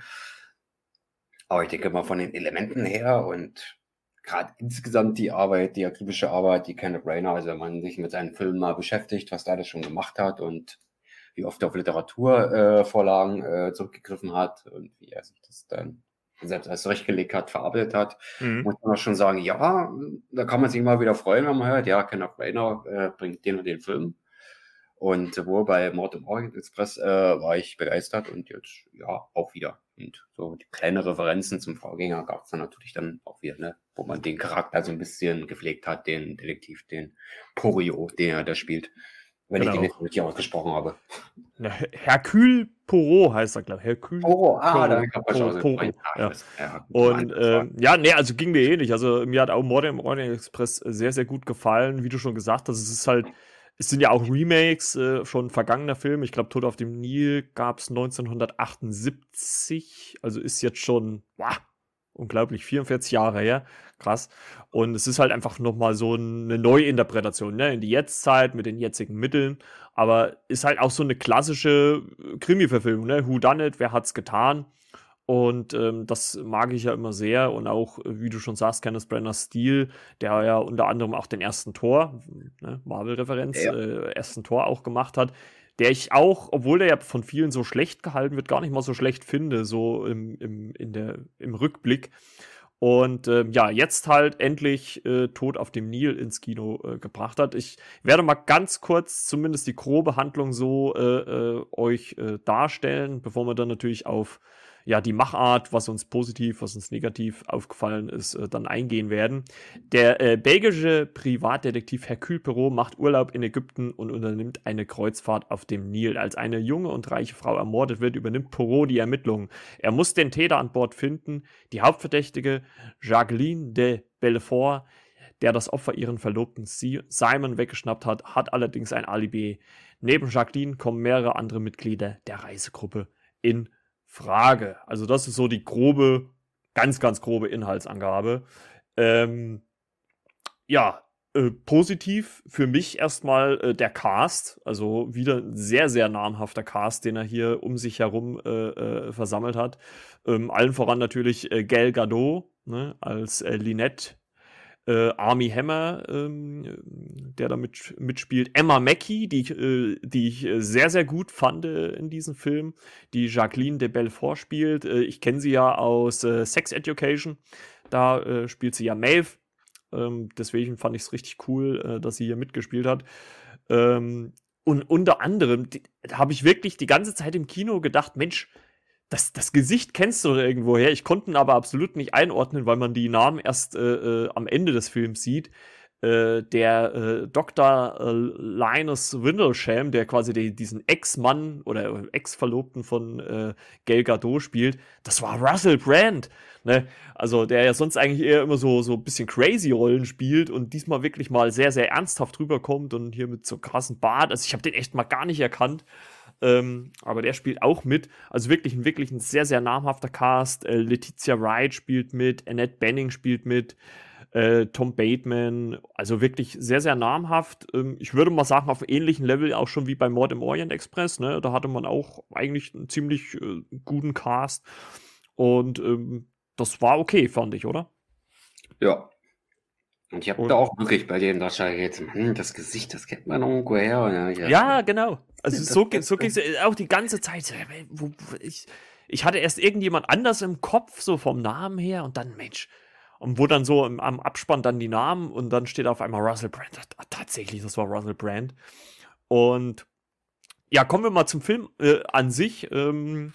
Aber ich denke mal von den Elementen her und gerade insgesamt die Arbeit, die akribische Arbeit, die Kenneth Rayner, also wenn man sich mit seinen Filmen mal beschäftigt, was da das schon gemacht hat und wie oft er auf Literaturvorlagen äh, äh, zurückgegriffen hat und wie er sich das dann selbst als zurechtgelegt hat, verarbeitet hat, mhm. muss man schon sagen, ja, da kann man sich mal wieder freuen, wenn man hört, ja, Kenneth Rainer äh, bringt den und den Film. Und sowohl bei Mord im Orient Express äh, war ich begeistert und jetzt ja auch wieder. Und so die kleine Referenzen zum Vorgänger gab es dann natürlich dann auch wieder, ne, wo man den Charakter so ein bisschen gepflegt hat, den Detektiv, den Porio, den er da spielt. Wenn genau. ich den nicht richtig ausgesprochen habe. Ja, Hercule Poirot heißt er, glaube ich. Hercule Poirot, ah, da kann man schon ja. ja. Und äh, ja, nee, also ging mir ähnlich. Also mir hat auch Mord im Orient Express sehr, sehr gut gefallen. Wie du schon gesagt hast, es ist halt, es sind ja auch Remakes äh, schon vergangener Filme. Ich glaube, Tod auf dem Nil gab es 1978. Also ist jetzt schon, wow, unglaublich, 44 Jahre her. Krass. Und es ist halt einfach nochmal so eine Neuinterpretation, ne, in die Jetztzeit mit den jetzigen Mitteln. Aber ist halt auch so eine klassische äh, Krimi-Verfilmung, ne? Who done it? Wer hat's getan? Und ähm, das mag ich ja immer sehr. Und auch, wie du schon sagst, Kenneth Brenners Stil, der ja unter anderem auch den ersten Tor, ne, Marvel-Referenz, ja. äh, ersten Tor auch gemacht hat, der ich auch, obwohl der ja von vielen so schlecht gehalten wird, gar nicht mal so schlecht finde, so im, im, in der, im Rückblick. Und äh, ja, jetzt halt endlich äh, Tod auf dem Nil ins Kino äh, gebracht hat. Ich werde mal ganz kurz zumindest die grobe Handlung so äh, äh, euch äh, darstellen, bevor wir dann natürlich auf ja, die Machart, was uns positiv, was uns negativ aufgefallen ist, äh, dann eingehen werden. Der äh, belgische Privatdetektiv Hercule Perrault macht Urlaub in Ägypten und unternimmt eine Kreuzfahrt auf dem Nil. Als eine junge und reiche Frau ermordet wird, übernimmt Perrault die Ermittlungen. Er muss den Täter an Bord finden. Die Hauptverdächtige Jacqueline de Belfort der das Opfer ihren Verlobten Simon weggeschnappt hat, hat allerdings ein Alibi. Neben Jacqueline kommen mehrere andere Mitglieder der Reisegruppe in Frage. Also das ist so die grobe, ganz, ganz grobe Inhaltsangabe. Ähm, ja, äh, positiv für mich erstmal äh, der Cast. Also wieder ein sehr, sehr namhafter Cast, den er hier um sich herum äh, äh versammelt hat. Ähm, allen voran natürlich äh, Gail Gadot ne, als äh, Lynette äh, Army Hammer, ähm, der da mit, mitspielt, Emma Mackey, die, äh, die ich äh, sehr, sehr gut fand äh, in diesem Film, die Jacqueline de Belfort spielt. Äh, ich kenne sie ja aus äh, Sex Education, da spielt sie ja Maeve. Ähm, deswegen fand ich es richtig cool, dass sie hier mitgespielt hat. Ähm, und unter anderem habe ich wirklich die ganze Zeit im Kino gedacht, Mensch, das, das Gesicht kennst du irgendwoher. Ich konnte ihn aber absolut nicht einordnen, weil man die Namen erst äh, äh, am Ende des Films sieht. Äh, der äh, Dr. Äh, Linus Windlesham, der quasi die, diesen Ex-Mann oder Ex-Verlobten von äh, Gal Gadot spielt, das war Russell Brand. Ne? Also der ja sonst eigentlich eher immer so, so ein bisschen crazy Rollen spielt und diesmal wirklich mal sehr, sehr ernsthaft rüberkommt und hier mit so krassen Bart. Also ich habe den echt mal gar nicht erkannt. Ähm, aber der spielt auch mit. Also wirklich ein, wirklich ein sehr, sehr namhafter Cast. Äh, Letizia Wright spielt mit, Annette Benning spielt mit, äh, Tom Bateman. Also wirklich sehr, sehr namhaft. Ähm, ich würde mal sagen, auf ähnlichem Level auch schon wie bei Mord im Orient Express. Ne? Da hatte man auch eigentlich einen ziemlich äh, guten Cast. Und ähm, das war okay, fand ich, oder? Ja, und ich habe da auch wirklich bei dem da jetzt, hm, das Gesicht, das kennt man irgendwo her. Ja, ja genau. Also so, so ging es auch die ganze Zeit. Ich, ich hatte erst irgendjemand anders im Kopf, so vom Namen her, und dann, Mensch, und wo dann so im, am Abspann dann die Namen und dann steht auf einmal Russell Brand. Tatsächlich, das war Russell Brand. Und ja, kommen wir mal zum Film äh, an sich. Ähm,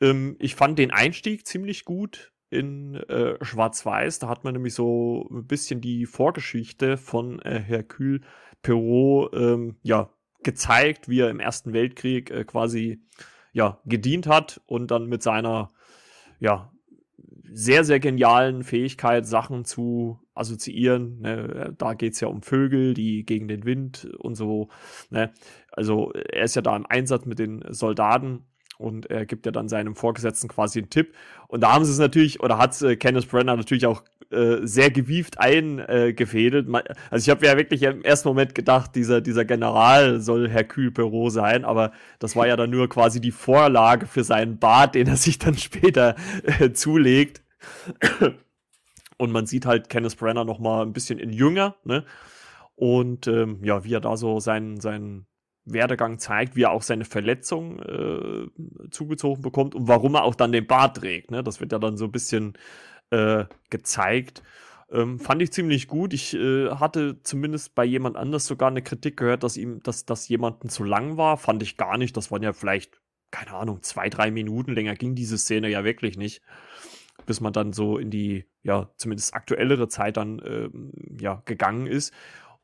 ähm, ich fand den Einstieg ziemlich gut in äh, Schwarz-Weiß. Da hat man nämlich so ein bisschen die Vorgeschichte von äh, Hercule Perrault ähm, ja, gezeigt, wie er im Ersten Weltkrieg äh, quasi ja, gedient hat und dann mit seiner ja, sehr, sehr genialen Fähigkeit, Sachen zu assoziieren. Ne? Da geht es ja um Vögel, die gegen den Wind und so. Ne? Also er ist ja da im Einsatz mit den Soldaten und er gibt ja dann seinem Vorgesetzten quasi einen Tipp. Und da haben sie es natürlich, oder hat äh, Kenneth Brenner natürlich auch äh, sehr gewieft eingefädelt. Also ich habe ja wirklich im ersten Moment gedacht, dieser, dieser General soll Hercule Perrault sein, aber das war ja dann nur quasi die Vorlage für seinen Bart, den er sich dann später äh, zulegt. Und man sieht halt Kenneth Brenner noch mal ein bisschen in jünger, ne? Und ähm, ja, wie er da so seinen, seinen Werdegang zeigt, wie er auch seine Verletzung äh, zugezogen bekommt und warum er auch dann den Bart trägt. Ne? Das wird ja dann so ein bisschen äh, gezeigt. Ähm, fand ich ziemlich gut. Ich äh, hatte zumindest bei jemand anders sogar eine Kritik gehört, dass ihm, dass das jemanden zu lang war. Fand ich gar nicht. Das waren ja vielleicht, keine Ahnung, zwei, drei Minuten länger ging diese Szene ja wirklich nicht. Bis man dann so in die, ja, zumindest aktuellere Zeit dann, ähm, ja, gegangen ist.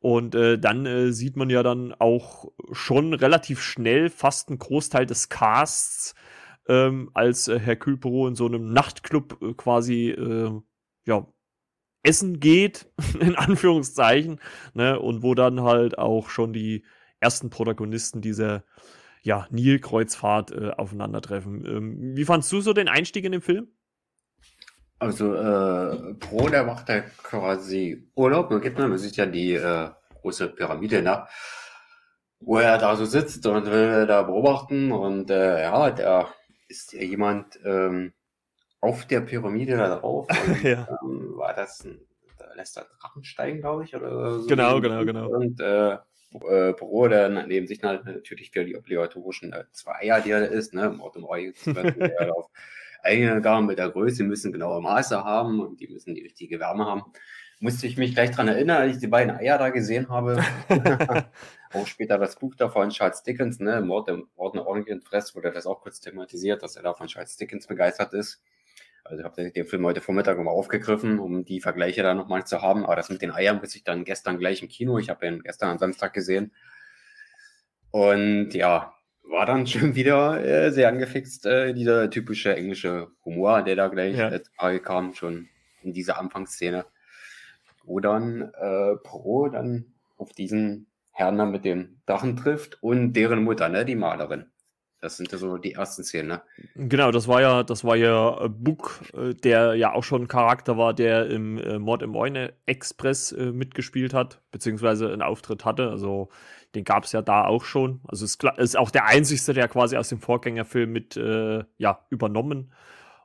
Und äh, dann äh, sieht man ja dann auch schon relativ schnell fast einen Großteil des Casts, ähm, als äh, Herr Kühlpero in so einem Nachtclub äh, quasi äh, ja, essen geht, in Anführungszeichen, ne? und wo dann halt auch schon die ersten Protagonisten dieser ja, Nilkreuzfahrt äh, aufeinandertreffen. Ähm, wie fandst du so den Einstieg in den Film? Also, äh, Pro, der macht da quasi Urlaub. Man, gibt, man sieht ja die äh, große Pyramide, ne? wo er da so sitzt und will da beobachten. Und äh, ja, da ist ja jemand ähm, auf der Pyramide da drauf. Und, ja. ähm, war das ein, da lässt er Drachen steigen, glaube ich, oder so. Genau, genau, genau. Und äh, äh, Bro, der neben sich natürlich für die obligatorischen äh, zwei Eier, die er ist, ne, Mord im Ei, auf eingegangen mit der Größe, müssen genaue Maße haben und die müssen die richtige Wärme haben. Musste ich mich gleich daran erinnern, als ich die beiden Eier da gesehen habe. auch später das Buch davon, Charles Dickens, ne, Mord im Orden Orient Fress, wurde das auch kurz thematisiert, dass er da von Charles Dickens begeistert ist. Also ich habe den Film heute Vormittag nochmal aufgegriffen, um die Vergleiche da nochmal zu haben. Aber das mit den Eiern bis ich dann gestern gleich im Kino. Ich habe ihn gestern am Samstag gesehen. Und ja, war dann schon wieder äh, sehr angefixt, äh, dieser typische englische Humor, der da gleich ja. äh, kam, schon in dieser Anfangsszene. Wo dann äh, Pro dann auf diesen Herrn dann mit dem Drachen trifft und deren Mutter, ne, die Malerin. Das sind ja so die ersten Szenen, ne? Genau, das war ja, das war ja äh, Book, äh, der ja auch schon ein Charakter war, der im äh, Mord im Moine Express mitgespielt hat, beziehungsweise einen Auftritt hatte. Also den gab es ja da auch schon. Also ist, ist auch der einzigste, der quasi aus dem Vorgängerfilm mit ja, übernommen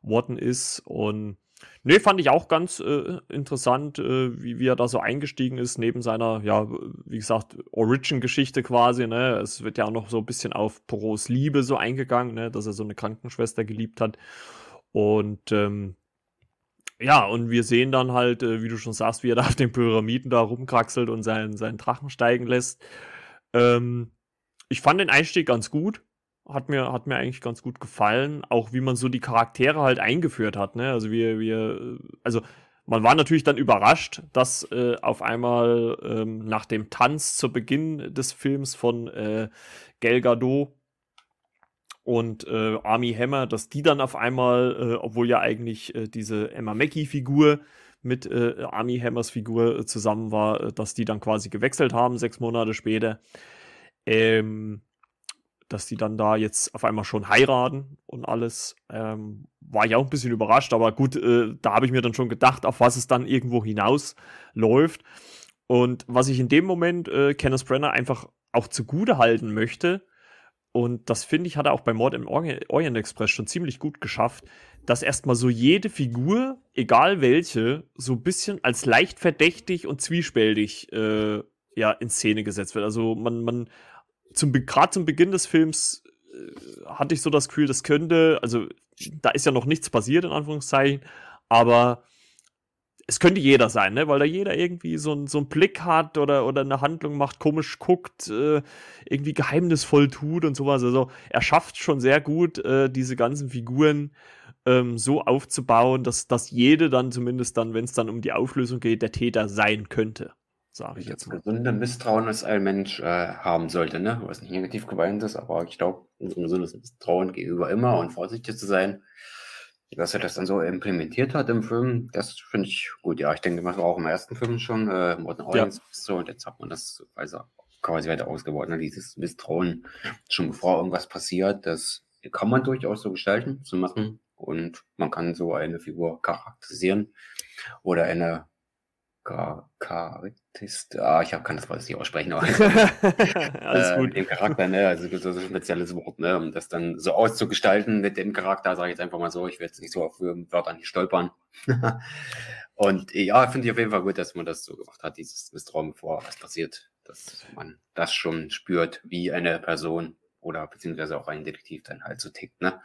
worden ist. Und Nee, fand ich auch ganz äh, interessant, äh, wie, wie er da so eingestiegen ist, neben seiner, ja, wie gesagt, Origin-Geschichte quasi, ne? Es wird ja auch noch so ein bisschen auf Poros Liebe so eingegangen, ne? Dass er so eine Krankenschwester geliebt hat. Und ähm, ja, und wir sehen dann halt, äh, wie du schon sagst, wie er da auf den Pyramiden da rumkraxelt und seinen, seinen Drachen steigen lässt. Ähm, ich fand den Einstieg ganz gut hat mir, hat mir eigentlich ganz gut gefallen. Auch wie man so die Charaktere halt eingeführt hat. Ne? Also wir, wir, also man war natürlich dann überrascht, dass äh, auf einmal ähm, nach dem Tanz zu Beginn des Films von äh, Gal Gadot und äh, Army Hammer, dass die dann auf einmal, äh, obwohl ja eigentlich äh, diese Emma Mackey-Figur mit äh, Army Hammers Figur äh, zusammen war, äh, dass die dann quasi gewechselt haben, sechs Monate später. Ähm, dass die dann da jetzt auf einmal schon heiraten und alles. Ähm, war ich auch ein bisschen überrascht, aber gut, äh, da habe ich mir dann schon gedacht, auf was es dann irgendwo hinausläuft. Und was ich in dem Moment äh, Kenneth Brenner einfach auch zugute halten möchte, und das finde ich, hat er auch bei Mord im Orient Express schon ziemlich gut geschafft, dass erstmal so jede Figur, egal welche, so ein bisschen als leicht verdächtig und zwiespältig äh, ja, in Szene gesetzt wird. Also man, man zum, gerade zum Beginn des Films äh, hatte ich so das Gefühl, das könnte, also da ist ja noch nichts passiert, in Anführungszeichen, aber es könnte jeder sein, ne? weil da jeder irgendwie so, so einen Blick hat oder, oder eine Handlung macht, komisch guckt, äh, irgendwie geheimnisvoll tut und sowas. Also er schafft schon sehr gut, äh, diese ganzen Figuren ähm, so aufzubauen, dass, dass jede dann zumindest dann, wenn es dann um die Auflösung geht, der Täter sein könnte sage ich jetzt mal. Gesunde Misstrauen, das ein Mensch äh, haben sollte, ne? Was nicht negativ gemeint ist, aber ich glaube, ein gesundes Misstrauen gegenüber immer und vorsichtig zu sein. Dass er das dann so implementiert hat im Film, das finde ich gut. Ja, ich denke, das war auch im ersten Film schon, äh, Modern Audience, ja. so, und jetzt hat man das also quasi weiter ausgebaut, ne? dieses Misstrauen, schon bevor irgendwas passiert, das kann man durchaus so gestalten, zu machen und man kann so eine Figur charakterisieren oder eine Charakterist, ah, ich hab, kann das Wort nicht aussprechen, aber Alles äh, gut. dem Charakter, ne, also das ist ein spezielles Wort, ne, um das dann so auszugestalten mit dem Charakter, sage ich jetzt einfach mal so, ich werde jetzt nicht so auf Wörter nicht stolpern. Und ja, finde ich auf jeden Fall gut, dass man das so gemacht hat, dieses Misstrauen, bevor was passiert, dass man das schon spürt, wie eine Person oder beziehungsweise auch ein Detektiv dann halt so tickt, ne?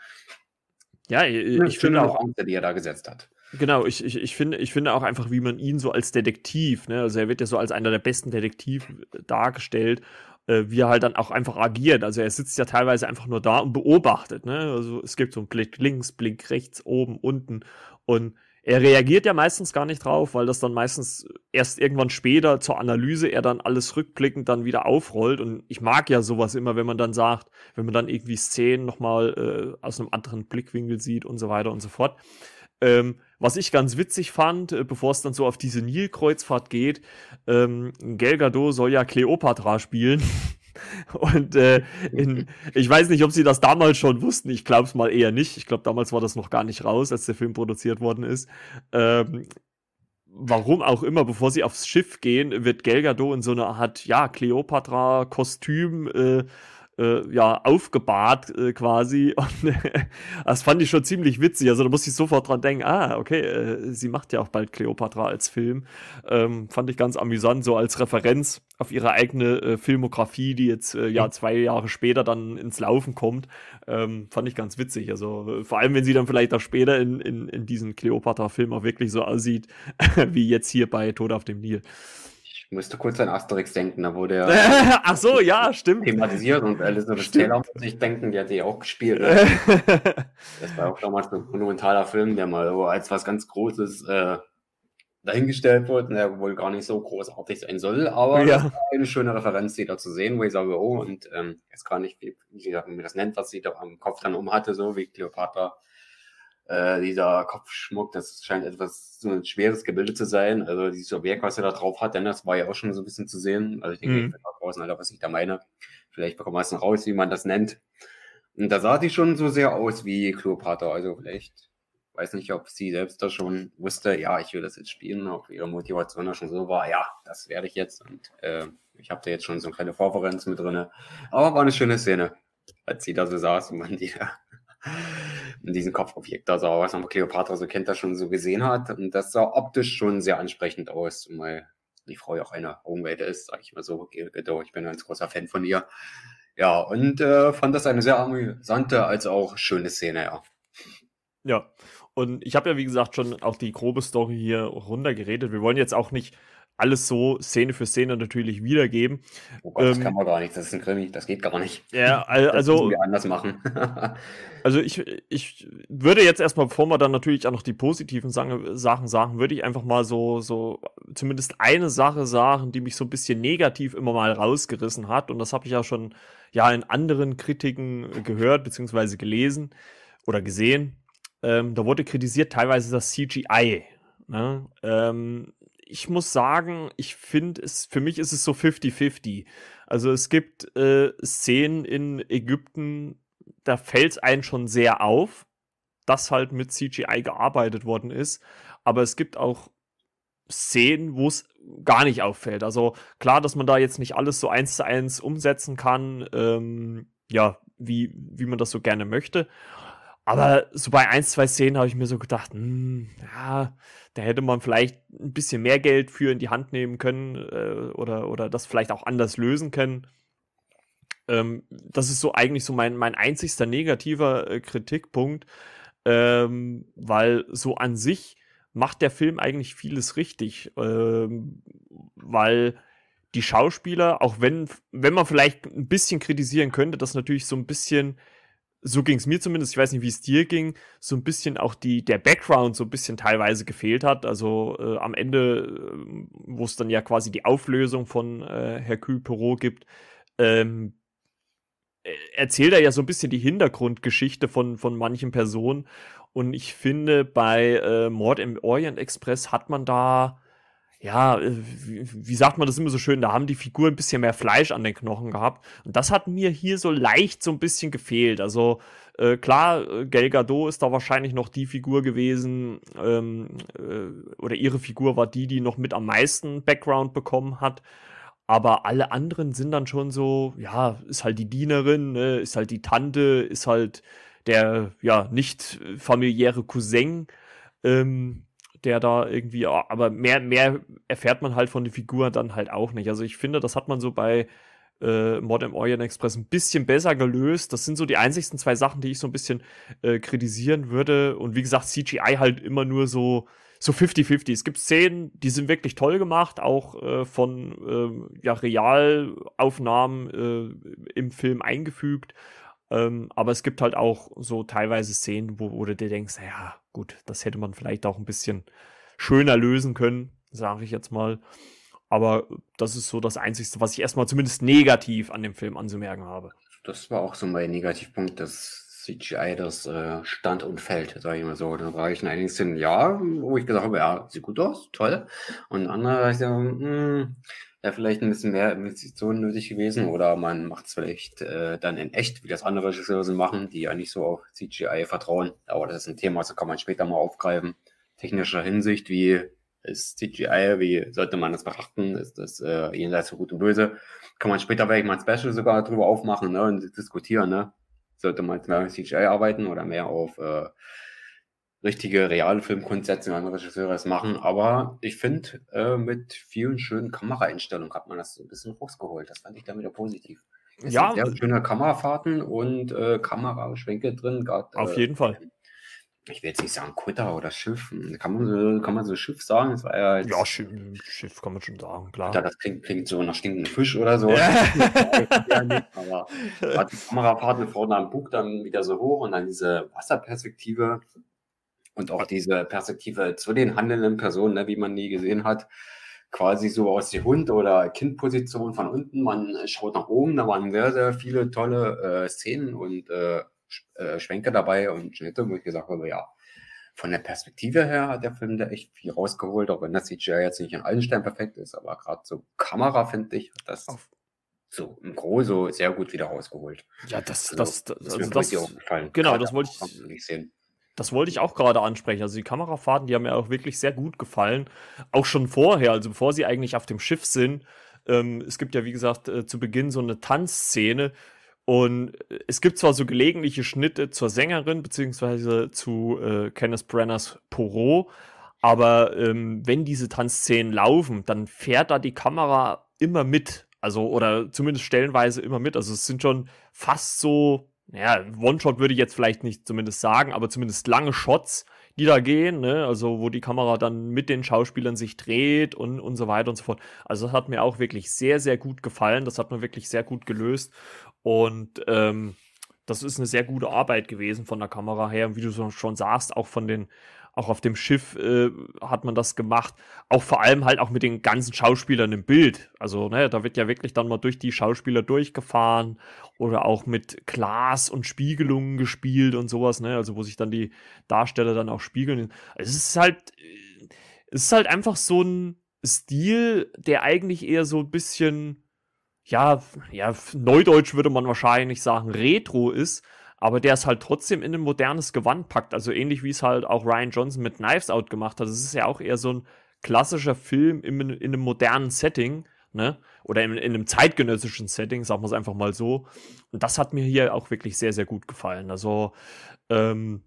Ja, ich, ich finde auch, Angst, die er da gesetzt hat. Genau, ich, ich, ich, finde, ich finde auch einfach, wie man ihn so als Detektiv, ne, also er wird ja so als einer der besten Detektive dargestellt, äh, wie er halt dann auch einfach agiert. Also er sitzt ja teilweise einfach nur da und beobachtet, ne? Also es gibt so einen Blick links, Blick rechts, oben, unten und er reagiert ja meistens gar nicht drauf, weil das dann meistens erst irgendwann später zur Analyse er dann alles rückblickend dann wieder aufrollt. Und ich mag ja sowas immer, wenn man dann sagt, wenn man dann irgendwie Szenen nochmal äh, aus einem anderen Blickwinkel sieht und so weiter und so fort. Ähm, was ich ganz witzig fand, äh, bevor es dann so auf diese Nil-Kreuzfahrt geht, ähm, Gal Gadot soll ja Cleopatra spielen. Und äh, in, ich weiß nicht, ob sie das damals schon wussten. Ich glaube es mal eher nicht. Ich glaube, damals war das noch gar nicht raus, als der Film produziert worden ist. Ähm, warum auch immer, bevor sie aufs Schiff gehen, wird Gal Gadot in so einer Art, ja, Cleopatra-Kostüm äh, äh, ja, aufgebahrt äh, quasi. Und äh, das fand ich schon ziemlich witzig. Also da musste ich sofort dran denken, ah, okay, äh, sie macht ja auch bald Cleopatra als Film. Ähm, fand ich ganz amüsant, so als Referenz auf ihre eigene äh, Filmografie, die jetzt ja zwei Jahre später dann ins Laufen kommt. Ähm, fand ich ganz witzig. Also vor allem, wenn sie dann vielleicht auch später in, in, in diesen Cleopatra-Film auch wirklich so aussieht, wie jetzt hier bei Tod auf dem Nil. Ich musste kurz an Asterix denken, da wurde er Ach so, ja, stimmt. thematisiert und Elizabeth Taylor muss ich denken, die hat die auch gespielt. Ne? das war auch damals ein monumentaler Film, der mal als was ganz Großes äh, dahingestellt wurde, der wohl gar nicht so großartig sein soll, aber ja. eine schöne Referenz, die da zu sehen, wo ich sage, oh, und ähm, jetzt gar nicht, wie, wie mir das nennt, was sie da am Kopf dann um hatte, so wie Cleopatra äh, dieser Kopfschmuck, das scheint etwas so ein schweres Gebilde zu sein. Also dieses Objekt, was er da drauf hat, denn das war ja auch schon so ein bisschen zu sehen. Also ich denke, mhm. ich da draußen, Alter, was ich da meine. Vielleicht bekommen wir es noch raus, wie man das nennt. Und da sah die schon so sehr aus wie Cleopatra. Also vielleicht, weiß nicht, ob sie selbst da schon wusste, ja, ich will das jetzt spielen, ob ihre Motivation da schon so war, ja, das werde ich jetzt. Und äh, ich habe da jetzt schon so eine kleine Vorferenz mit drin. Aber war eine schöne Szene, als sie da so saß und man die in diesem Kopfobjekt. Also was man Cleopatra so kennt, das schon so gesehen hat. Und das sah optisch schon sehr ansprechend aus, weil die Frau ja auch eine Augenweide ist, sage ich mal so. Ich bin ein großer Fan von ihr. Ja, und äh, fand das eine sehr amüsante als auch schöne Szene, ja. Ja, und ich habe ja, wie gesagt, schon auch die grobe Story hier runtergeredet. Wir wollen jetzt auch nicht alles so Szene für Szene natürlich wiedergeben. Oh Gott, ähm, das kann man gar nicht. Das ist ein Krimi. Das geht gar nicht. Ja, also. Das müssen wir anders machen. also, ich, ich würde jetzt erstmal, bevor wir dann natürlich auch noch die positiven Sachen sagen, würde ich einfach mal so, so zumindest eine Sache sagen, die mich so ein bisschen negativ immer mal rausgerissen hat. Und das habe ich ja schon ja in anderen Kritiken gehört, beziehungsweise gelesen oder gesehen. Ähm, da wurde kritisiert teilweise das CGI. Ne? Ähm, ich muss sagen, ich finde es, für mich ist es so 50-50. Also es gibt äh, Szenen in Ägypten, da fällt es einen schon sehr auf, dass halt mit CGI gearbeitet worden ist. Aber es gibt auch Szenen, wo es gar nicht auffällt. Also klar, dass man da jetzt nicht alles so eins zu eins umsetzen kann, ähm, ja, wie, wie man das so gerne möchte. Aber so bei ein, zwei Szenen habe ich mir so gedacht, mh, hm, ja, da hätte man vielleicht ein bisschen mehr Geld für in die Hand nehmen können äh, oder, oder das vielleicht auch anders lösen können. Ähm, das ist so eigentlich so mein, mein einzigster negativer äh, Kritikpunkt, ähm, weil so an sich macht der Film eigentlich vieles richtig, ähm, weil die Schauspieler, auch wenn, wenn man vielleicht ein bisschen kritisieren könnte, dass natürlich so ein bisschen so ging es mir zumindest, ich weiß nicht, wie es dir ging, so ein bisschen auch die, der Background so ein bisschen teilweise gefehlt hat. Also äh, am Ende, äh, wo es dann ja quasi die Auflösung von äh, Hercule Perot gibt, ähm, e-, erzählt er ja so ein bisschen die Hintergrundgeschichte von, von manchen Personen. Und ich finde, bei äh, Mord im Orient Express hat man da ja, äh, wie, sagt man das immer so schön, da haben die Figuren ein bisschen mehr Fleisch an den Knochen gehabt. Und das hat mir hier so leicht so ein bisschen gefehlt. Also äh, klar, äh, Gal Gadot ist da wahrscheinlich noch die Figur gewesen, ähm, äh, oder ihre Figur war die, die noch mit am meisten Background bekommen hat. Aber alle anderen sind dann schon so, ja, ist halt die Dienerin, ne, ist halt die Tante, ist halt der, ja, nicht familiäre Cousin. Ähm, der da irgendwie, aber mehr, mehr erfährt man halt von der Figur dann halt auch nicht. Also ich finde, das hat man so bei äh, Mod im Orient Express ein bisschen besser gelöst. Das sind so die einzigsten zwei Sachen, die ich so ein bisschen äh, kritisieren würde. Und wie gesagt, CGI halt immer nur so so 50-50. Es gibt Szenen, die sind wirklich toll gemacht, auch äh, von äh, ja, Realaufnahmen äh, im Film eingefügt. Ähm, aber es gibt halt auch so teilweise Szenen, wo, wo du dir denkst, ja, gut, das hätte man vielleicht auch ein bisschen schöner lösen können, sage ich jetzt mal. Aber das ist so das Einzige, was ich erstmal zumindest negativ an dem Film anzumerken habe. Das war auch so mein Negativpunkt, dass CGI das äh, stand und fällt, sage ich mal so. Da war ich in einigen Szenen, ja, wo ich gesagt habe, ja, sieht gut aus, toll. Und andere, ich sage, hm, wäre vielleicht ein bisschen mehr Investitionen nötig gewesen oder man macht es vielleicht äh, dann in echt, wie das andere Regisseure machen, die ja nicht so auf CGI vertrauen. Aber das ist ein Thema, das kann man später mal aufgreifen. Technischer Hinsicht, wie ist CGI, wie sollte man das betrachten, ist das äh, jenseits von Gut und Böse. Kann man später vielleicht mal ein Special sogar drüber aufmachen ne, und diskutieren. Ne? Sollte man mehr mit CGI arbeiten oder mehr auf äh, richtige reale Filmkonzepte, wie andere Regisseure es machen. Aber ich finde, äh, mit vielen schönen Kameraeinstellungen hat man das so ein bisschen rausgeholt. Das fand ich dann wieder positiv. Es ja. Sehr schöne Kamerafahrten und äh, Kameraschwenke drin. Grad, Auf äh, jeden Fall. Ich will jetzt nicht sagen Kutter oder Schiff. Kann man so, kann man so Schiff sagen? Das war ja, jetzt, ja Schiff, Schiff, kann man schon sagen, klar. das klingt, klingt so nach stinkendem Fisch oder so. Ja. aber die Kamerafahrten vorne am Bug dann wieder so hoch und dann diese Wasserperspektive und auch diese Perspektive zu den handelnden Personen, ne, wie man nie gesehen hat, quasi so aus der Hund- oder Kindposition von unten. Man schaut nach oben, da waren sehr, sehr viele tolle äh, Szenen und äh, äh, Schwenke dabei und Schnitte, wo ich gesagt habe, ja, von der Perspektive her hat der Film da echt viel rausgeholt, auch wenn das CGI jetzt nicht an allen Stellen perfekt ist, aber gerade so Kamera, finde ich, hat das Auf. so im Große sehr gut wieder rausgeholt. Ja, das, also, das, das, das, also das, das genau, das wollte ich, sehen. Das wollte ich auch gerade ansprechen. Also die Kamerafahrten, die haben mir auch wirklich sehr gut gefallen. Auch schon vorher, also bevor sie eigentlich auf dem Schiff sind. Ähm, es gibt ja, wie gesagt, äh, zu Beginn so eine Tanzszene. Und es gibt zwar so gelegentliche Schnitte zur Sängerin, beziehungsweise zu äh, Kenneth Brenners Poirot, aber ähm, wenn diese Tanzszenen laufen, dann fährt da die Kamera immer mit. Also, oder zumindest stellenweise immer mit. Also, es sind schon fast so, ja, One-Shot würde ich jetzt vielleicht nicht zumindest sagen, aber zumindest lange Shots, die da gehen, ne? Also, wo die Kamera dann mit den Schauspielern sich dreht und, und so weiter und so fort. Also, das hat mir auch wirklich sehr, sehr gut gefallen. Das hat mir wirklich sehr gut gelöst. Und ähm, das ist eine sehr gute Arbeit gewesen von der Kamera her. Und wie du schon sagst, auch von den auch auf dem Schiff äh, hat man das gemacht. Auch vor allem halt auch mit den ganzen Schauspielern im Bild. Also, ne, da wird ja wirklich dann mal durch die Schauspieler durchgefahren oder auch mit Glas und Spiegelungen gespielt und sowas, ne? Also, wo sich dann die Darsteller dann auch spiegeln. Es ist halt, äh, es ist halt einfach so ein Stil, der eigentlich eher so ein bisschen, ja, ja, neudeutsch würde man wahrscheinlich sagen, retro ist aber der es halt trotzdem in ein modernes Gewand packt. Also ähnlich wie es halt auch Ryan Johnson mit Knives Out gemacht hat. Es ist ja auch eher so ein klassischer Film in, in einem modernen Setting, ne? Oder in, in einem zeitgenössischen Setting, sagen wir es einfach mal so. Und das hat mir hier auch wirklich sehr, sehr gut gefallen. Also, ähm,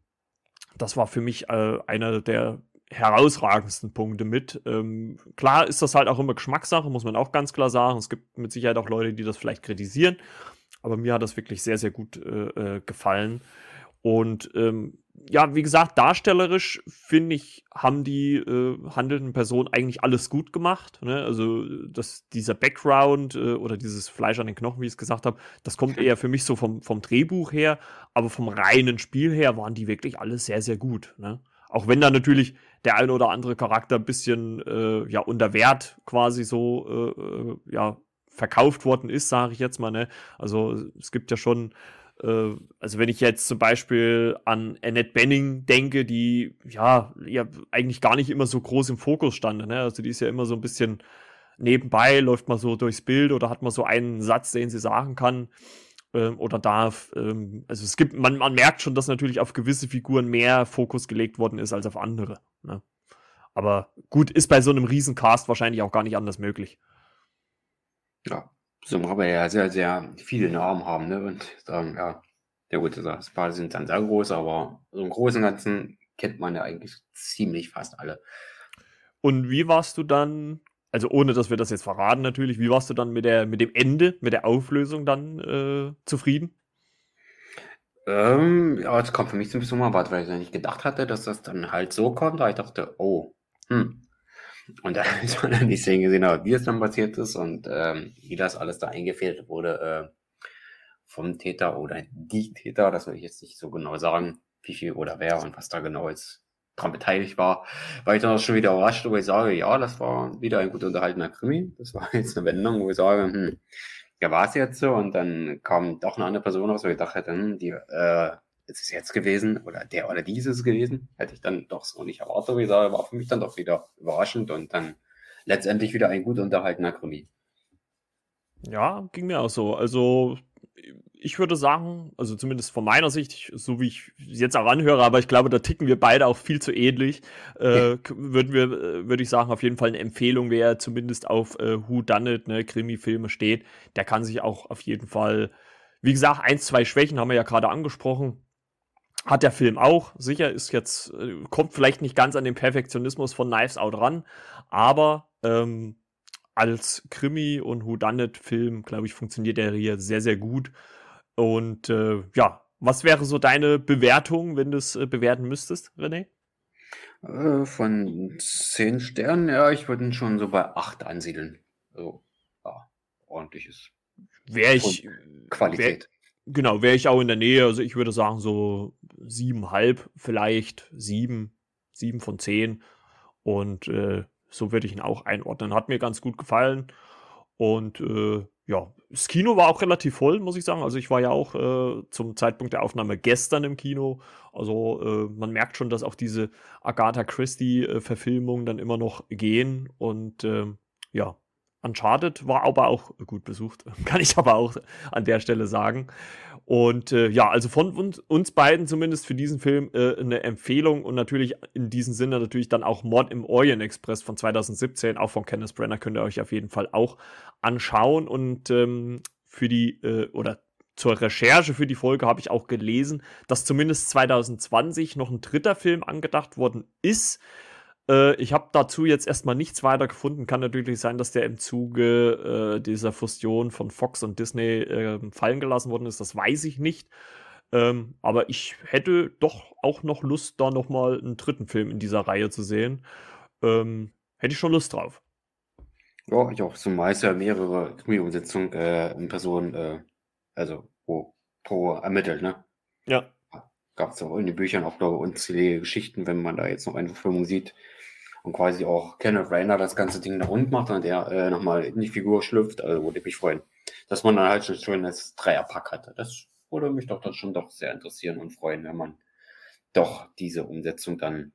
das war für mich äh, einer der herausragendsten Punkte mit. Ähm, klar ist das halt auch immer Geschmackssache, muss man auch ganz klar sagen. Es gibt mit Sicherheit auch Leute, die das vielleicht kritisieren. Aber mir hat das wirklich sehr, sehr gut äh, äh, gefallen. Und ähm, ja, wie gesagt, darstellerisch finde ich, haben die äh, handelnden Personen eigentlich alles gut gemacht. Ne? Also, dass dieser Background äh, oder dieses Fleisch an den Knochen, wie ich es gesagt habe, das kommt eher für mich so vom, vom Drehbuch her, aber vom reinen Spiel her waren die wirklich alle sehr, sehr gut. Ne? Auch wenn da natürlich der ein oder andere Charakter ein bisschen äh, ja unter Wert quasi so äh, äh ja verkauft worden ist, sage ich jetzt mal. Ne? Also es gibt ja schon, äh, also wenn ich jetzt zum Beispiel an Annette Benning denke, die ja, ja eigentlich gar nicht immer so groß im Fokus stand. Ne? Also die ist ja immer so ein bisschen nebenbei, läuft mal so durchs Bild oder hat mal so einen Satz, den sie sagen kann ähm, oder darf. Ähm, also es gibt, man, man merkt schon, dass natürlich auf gewisse Figuren mehr Fokus gelegt worden ist als auf andere. Ne? Aber gut, ist bei so einem Riesencast wahrscheinlich auch gar nicht anders möglich. Ja, zumal wir ja sehr, sehr viele Namen haben, ne? Und sagen, ja, ja gut, also das paar sind dann sehr groß, aber so im Großen und Ganzen kennt man ja eigentlich ziemlich fast alle. Und wie warst du dann, also ohne dass wir das jetzt verraten natürlich, wie warst du dann mit der, mit dem Ende, mit der Auflösung dann äh, zufrieden? Ähm, ja, es kommt für mich so ein bisschen unerwartet, weil ich nicht gedacht hatte, dass das dann halt so kommt. Aber ich dachte, oh, hm, und da ist man dann die Szene gesehen hat, wie es dann passiert ist und ähm, wie das alles da eingefädelt wurde äh, vom Täter oder die Täter, das will ich jetzt nicht so genau sagen, wie viel oder wer und was da genau jetzt dran beteiligt war, war ich dann auch schon wieder überrascht, wo ich sage, ja, das war wieder ein gut unterhaltener Krimi. Das war jetzt eine Wendung, wo ich sage, hm, ja, war es jetzt so? Und dann kam doch eine andere Person raus, wo ich dachte, hm, die äh, ist es jetzt gewesen oder der oder dieses gewesen, hätte ich dann doch so nicht erwartet, wie gesagt, war für mich dann doch wieder überraschend und dann letztendlich wieder ein gut unterhaltener Krimi. Ja, ging mir auch so. Also ich würde sagen, also zumindest von meiner Sicht, so wie ich es jetzt auch anhöre, aber ich glaube, da ticken wir beide auch viel zu ähnlich, äh, würden wir, äh, würde ich sagen, auf jeden Fall eine Empfehlung, wer zumindest auf äh, Who Done It, ne, Krimi-Filme steht, der kann sich auch auf jeden Fall, wie gesagt, ein, zwei Schwächen haben wir ja gerade angesprochen, hat der Film auch. Sicher ist jetzt, äh, kommt vielleicht nicht ganz an den Perfektionismus von Knives Out ran, aber ähm, als Krimi- und Whodunit-Film, glaube ich, funktioniert der hier sehr, sehr gut. Und äh, ja, was wäre so deine Bewertung, wenn du es äh, bewerten müsstest, René? Äh, von zehn Sternen, ja, ich würde ihn schon so bei acht ansiedeln. So, ja, ordentliches. Wäre ich. Qualität. Wär, Genau, wäre ich auch in der Nähe. Also ich würde sagen so siebenhalb, vielleicht sieben, sieben von zehn. Und äh, so würde ich ihn auch einordnen. Hat mir ganz gut gefallen. Und äh, ja, das Kino war auch relativ voll, muss ich sagen. Also ich war ja auch äh, zum Zeitpunkt der Aufnahme gestern im Kino. Also äh, man merkt schon, dass auch diese Agatha Christie-Verfilmungen dann immer noch gehen. Und ähm, ja, Uncharted war aber auch gut besucht, kann ich aber auch an der Stelle sagen. Und äh, ja, also von uns, uns, beiden zumindest für diesen Film äh, eine Empfehlung und natürlich in diesem Sinne natürlich dann auch Mod im Orient Express von 2017, auch von Kenneth Brenner, könnt ihr euch auf jeden Fall auch anschauen. Und ähm, für die, äh, oder zur Recherche für die Folge habe ich auch gelesen, dass zumindest 2020 noch ein dritter Film angedacht worden ist. Äh, ich habe dazu jetzt erstmal nichts weiter gefunden. Kann natürlich sein, dass der im Zuge äh, dieser Fusion von Fox und Disney äh, fallen gelassen worden ist. Das weiß ich nicht. Ähm, aber ich hätte doch auch noch Lust, da nochmal einen dritten Film in dieser Reihe zu sehen. Ähm, hätte ich schon Lust drauf. Ja, ich auch. Es ja mehrere Krimi-Umsetzungen äh, in Person, äh, also pro, pro ermittelt, ne? Ja. Gab es auch in den Büchern auch, glaube ich, unzählige Geschichten, wenn man da jetzt noch eine Verfilmung sieht und quasi auch Kenneth Rainer das ganze Ding da rund macht und er äh, nochmal in die Figur schlüpft. Also würde ich mich freuen, dass man dann halt schon schön das Dreierpack hatte. Das würde mich doch dann schon doch sehr interessieren und freuen, wenn man doch diese Umsetzung dann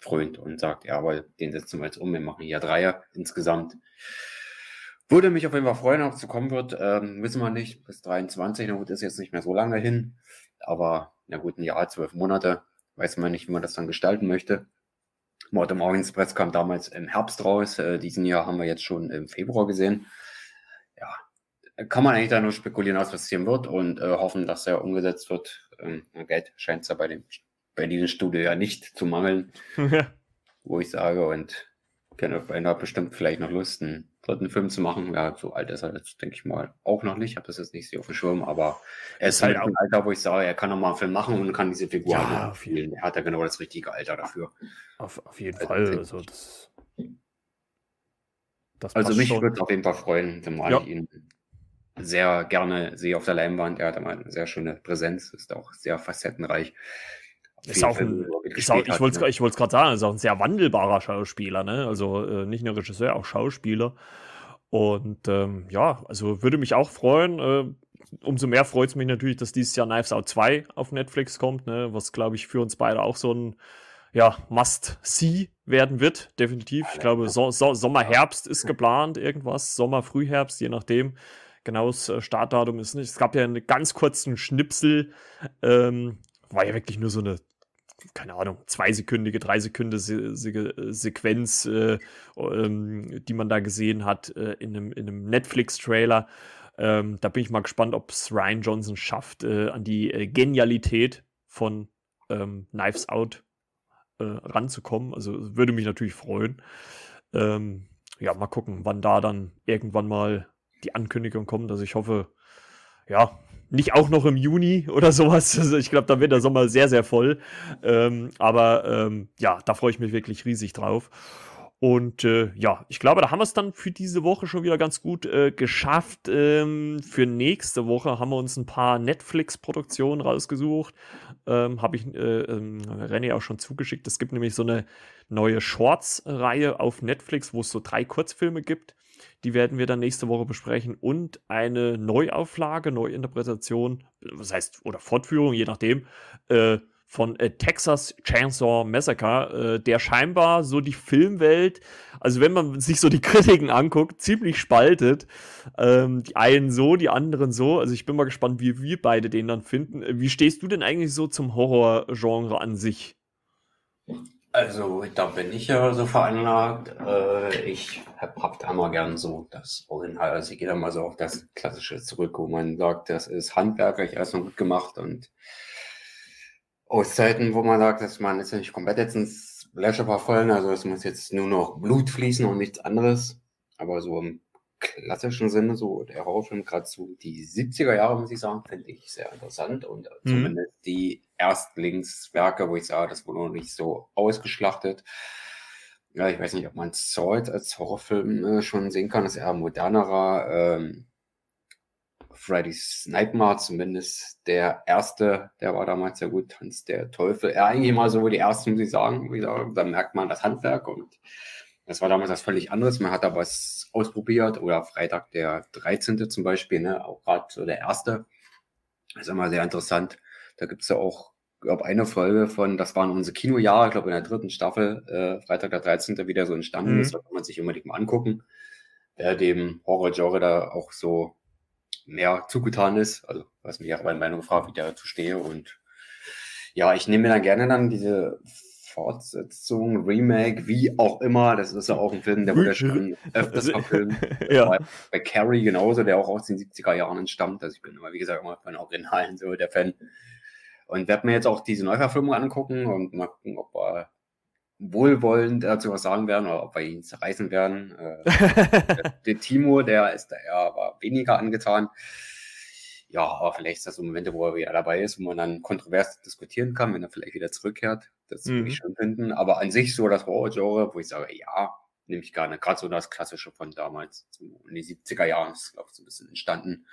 frönt und sagt, ja, aber den setzen wir jetzt um, wir machen hier Dreier insgesamt. Würde mich auf jeden Fall freuen, ob es zu kommen wird. Ähm, wissen wir nicht. Bis 23, na gut, ist jetzt nicht mehr so lange hin. Aber, na gut, ein Jahr, zwölf Monate. Weiß man nicht, wie man das dann gestalten möchte. Mord im Express kam damals im Herbst raus. Äh, diesen Jahr haben wir jetzt schon im Februar gesehen. Ja, kann man eigentlich da nur spekulieren, was passieren wird und äh, hoffen, dass er umgesetzt wird. Ähm, Geld scheint es ja bei dem bei diesem Studio ja nicht zu mangeln. wo ich sage, und Kenneth Branagh hat bestimmt vielleicht noch Lust, einen dritten Film zu machen. Ja, so alt ist er jetzt, denke ich mal, auch noch nicht. Ich habe das jetzt nicht so auf dem Schirm, aber er ist, halt auch ein Alter, wo ich sage, er kann noch mal einen Film machen und kann diese Figur ja, spielen. Er hat ja genau das richtige Alter dafür. Auf, auf jeden also, Fall. Also, das, das also mich würde es auf jeden Fall freuen, zumal ja. ich ihn sehr gerne sehe auf der Leinwand. Er hat immer eine sehr schöne Präsenz, ist auch sehr facettenreich. Ist auch ein, ist auch, ich wollte es ne? gerade sagen, ist auch ein sehr wandelbarer Schauspieler, ne? Also äh, nicht nur Regisseur, auch Schauspieler. Und ähm, ja, also würde mich auch freuen. Äh, umso mehr freut es mich natürlich, dass dieses Jahr Knives Out 2 auf Netflix kommt, ne? was glaube ich für uns beide auch so ein ja, Must-See werden wird, definitiv. Ich glaube, so so Sommer, Herbst ist geplant, irgendwas, Sommer, Frühherbst, je nachdem. Genaues äh, Startdatum ist nicht. Es gab ja einen ganz kurzen Schnipsel, ähm, war ja wirklich nur so eine keine Ahnung, zweisekündige, dreisekündige Se Sequenz, äh, ähm, die man da gesehen hat äh, in einem, in einem Netflix-Trailer. Ähm, da bin ich mal gespannt, ob es Ryan Johnson schafft, äh, an die äh, Genialität von ähm, Knives Out äh, ranzukommen. Also würde mich natürlich freuen. Ähm, ja, mal gucken, wann da dann irgendwann mal die Ankündigung kommt. Also ich hoffe, ja, nicht auch noch im Juni oder sowas. Also ich glaube, da wird der Sommer sehr, sehr voll. Ähm, aber ähm, ja, da freue ich mich wirklich riesig drauf. Und äh, ja, ich glaube, da haben wir es dann für diese Woche schon wieder ganz gut äh, geschafft. Ähm, für nächste Woche haben wir uns ein paar Netflix-Produktionen rausgesucht. Ähm, Habe ich äh, ähm, René auch schon zugeschickt. Es gibt nämlich so eine neue Shorts-Reihe auf Netflix, wo es so drei Kurzfilme gibt. Die werden wir dann nächste Woche besprechen und eine Neuauflage, Neuinterpretation, was heißt, oder Fortführung, je nachdem, äh, von äh, Texas Chainsaw Massacre, äh, der scheinbar so die Filmwelt, also wenn man sich so die Kritiken anguckt, ziemlich spaltet. Ähm, die einen so, die anderen so. Also ich bin mal gespannt, wie wir beide den dann finden. Wie stehst du denn eigentlich so zum Horrorgenre an sich? Also, da bin ich ja so veranlagt. Äh, ich hab, hab da mal gern so das Original. Also, ich gehe da mal so auf das Klassische zurück, wo man sagt, das ist handwerklich erstmal gut gemacht und aus Zeiten, wo man sagt, dass man ist ja nicht komplett jetzt ins Leisure verfallen, also es muss jetzt nur noch Blut fließen und nichts anderes. Aber so im klassischen Sinne, so der Horrorfilm, gerade so die 70er Jahre, muss ich sagen, finde ich sehr interessant und mhm. zumindest die Erstlingswerke, wo ich sage, das wurde noch nicht so ausgeschlachtet. Ja, ich weiß nicht, ob man Salt als Horrorfilm äh, schon sehen kann, das ist eher modernerer. Ähm, Freddy's Nightmare, zumindest der erste, der war damals sehr gut, Tanz der Teufel. Ja, eigentlich mal so die ersten, muss ich sagen. Wie gesagt, da merkt man das Handwerk und das war damals was völlig anderes. Man hat da was ausprobiert oder Freitag der 13. zum Beispiel, ne, auch gerade so der erste. Das ist immer sehr interessant. Da gibt's ja auch, glaube eine Folge von, das waren unsere Kinojahre, ich glaube in der dritten Staffel, äh, Freitag der 13. wieder so entstanden mhm. ist. Da kann man sich unbedingt mal angucken. Wer dem Horror-Genre da auch so mehr zugetan ist. Also, was mich auch meine Meinung gefragt, wie ich dazu stehe. Und ja, ich nehme mir dann gerne dann diese Fortsetzung, Remake, wie auch immer. Das ist ja auch ein Film, der wurde schon öfters verfilmt. ja. Bei Carrie genauso, der auch aus den 70er Jahren entstammt. Also ich bin immer, wie gesagt, immer von Originalen so der Fan. Und werde mir jetzt auch diese Neuverfilmung angucken und mal gucken, ob wir wohlwollend dazu was sagen werden oder ob wir ihn zerreißen werden. Äh, der, der, Timo, der ist da eher aber weniger angetan. Ja, aber vielleicht ist das so Momente, wo er wieder dabei ist, wo man dann kontrovers diskutieren kann, wenn er vielleicht wieder zurückkehrt. Das mhm. würde ich schon finden. Aber an sich so das Horror-Genre, wo ich sage, ja, nehme ich gerne. Gerade so das Klassische von damals, so in die 70er Jahren ist, glaube ich, so ein bisschen entstanden.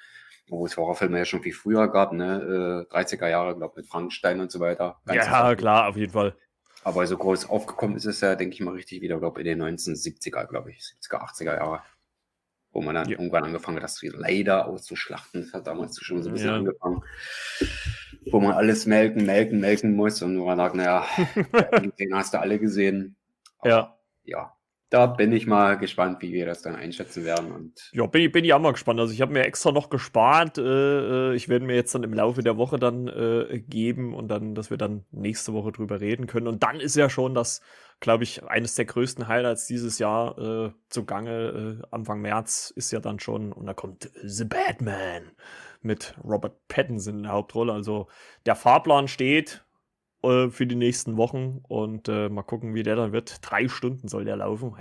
Wo es Horrorfilme ja schon viel früher gab, ne? Äh, 30er Jahre, glaube ich, mit Frankenstein und so weiter. Ganz ja, klar, auf jeden Fall. Aber so groß aufgekommen ist es ja, denke ich mal, richtig wieder, glaube ich, in den 1970er, glaube ich, 70er, 80er Jahre. Wo man dann ja. irgendwann angefangen hat, das leider auszuschlachten. Das hat damals schon so ein bisschen ja. angefangen. Wo man alles melken, melken, melken muss. Und nur man sagt, naja, den hast du alle gesehen. Aber, ja. Ja, da bin ich mal gespannt, wie wir das dann einschätzen werden. Und ja, bin, bin ich auch mal gespannt. Also ich habe mir extra noch gespart. Äh, äh, ich werde mir jetzt dann im Laufe der Woche dann äh, geben und dann, dass wir dann nächste Woche drüber reden können. Und dann ist ja schon das, glaube ich, eines der größten Highlights dieses Jahr äh, zugange. Äh, Anfang März ist ja dann schon, und da kommt The Batman mit Robert Pattinson in der Hauptrolle. Also der Fahrplan steht äh, für die nächsten Wochen und äh, mal gucken, wie der dann wird. Drei Stunden soll der laufen.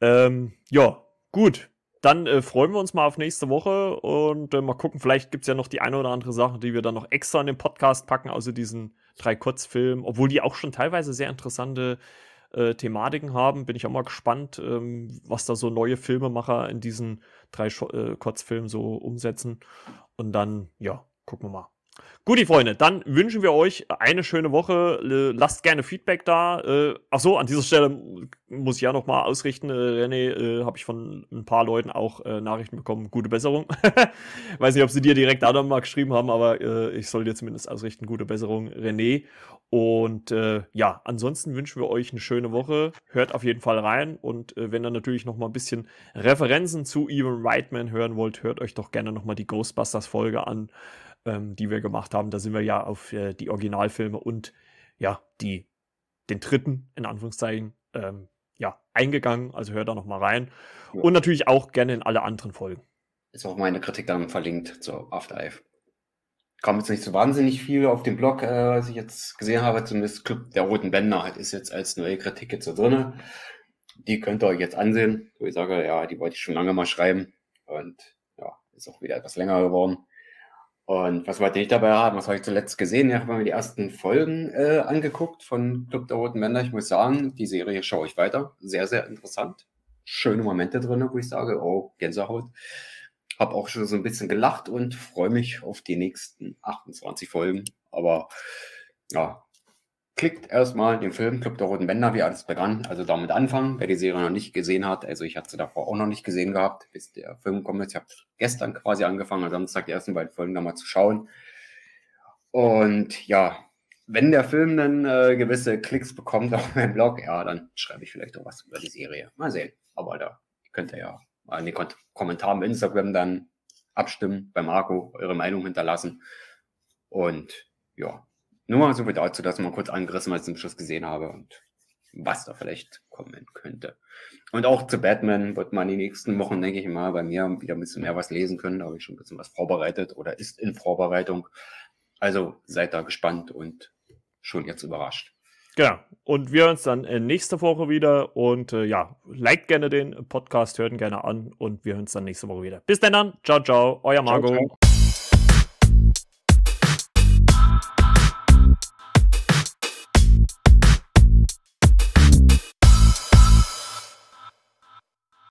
Ähm, ja, gut. Dann äh, freuen wir uns mal auf nächste Woche und äh, mal gucken, vielleicht gibt es ja noch die eine oder andere Sache, die wir dann noch extra in den Podcast packen, außer diesen drei Kurzfilmen, obwohl die auch schon teilweise sehr interessante äh, Thematiken haben. Bin ich auch mal gespannt, ähm, was da so neue Filmemacher in diesen drei äh, Kurzfilmen so umsetzen. Und dann, ja, gucken wir mal. Gut, die Freunde, dann wünschen wir euch eine schöne Woche. Lasst gerne Feedback da. Äh, ach so, an dieser Stelle muss ich ja noch mal ausrichten. Äh, René, äh, habe ich von ein paar Leuten auch äh, Nachrichten bekommen. Gute Besserung. Weiß nicht, ob sie dir direkt auch noch mal geschrieben haben, aber äh, ich soll dir zumindest ausrichten. Gute Besserung, René. Und äh, ja, ansonsten wünschen wir euch eine schöne Woche. Hört auf jeden Fall rein. Und äh, wenn ihr natürlich noch mal ein bisschen Referenzen zu Evan Reitman hören wollt, hört euch doch gerne noch mal die Ghostbusters-Folge an ähm, die wir gemacht haben. Da sind wir ja auf äh, die Originalfilme und ja, die, den dritten, in Anführungszeichen, ähm, ja, eingegangen. Also hört da noch mal rein. Ja. Und natürlich auch gerne in alle anderen Folgen. Ist auch meine Kritik dann verlinkt zur Afterlife. Kam jetzt nicht so wahnsinnig viel auf dem Blog, äh, was ich jetzt gesehen habe. Zumindest Club der Roten Bänder halt ist jetzt als neue Kritik jetzt so drin. Die könnt ihr euch jetzt ansehen. Wo ich sage, ja, die wollte ich schon lange mal schreiben. Und ja, ist auch wieder etwas länger geworden. Und was wollte ich dabei haben? Was habe ich zuletzt gesehen? Ich habe mir die ersten Folgen äh, angeguckt von Club der Roten Männer. Ich muss sagen, die Serie schaue ich weiter. Sehr, sehr interessant. Schöne Momente drin, wo ich sage, oh, Gänsehaut. Habe auch schon so ein bisschen gelacht und freue mich auf die nächsten 28 Folgen. Aber ja, klickt erstmal den Film Club der Roten Bänder, wie alles begann. Also damit anfangen, wer die Serie noch nicht gesehen hat. Also ich hatte sie davor auch noch nicht gesehen gehabt, bis der Film kommt. Ich habe gestern quasi angefangen, am Samstag die ersten beiden Folgen nochmal zu schauen. Und ja, wenn der Film dann äh, gewisse Klicks bekommt auf meinem Blog, ja, dann schreibe ich vielleicht auch was über die Serie. Mal sehen. Aber da könnt ihr ja mal in den Kommentaren bei Instagram dann abstimmen, bei Marco eure Meinung hinterlassen. Und ja, nur mal so viel dazu, dass mal kurz angerissen, was ich zum Schluss gesehen habe und was da vielleicht kommen könnte. Und auch zu Batman wird man die nächsten Wochen, denke ich mal, bei mir wieder ein bisschen mehr was lesen können. Da habe ich schon ein bisschen was vorbereitet oder ist in Vorbereitung. Also seid da gespannt und schon jetzt überrascht. Genau. Und wir uns dann äh, nächste Woche wieder. Und äh, ja, liked gerne den Podcast, hört ihn gerne an und wir hören uns dann nächste Woche wieder. Bis dann, dann. ciao, ciao, euer Marco. Ciao, ciao.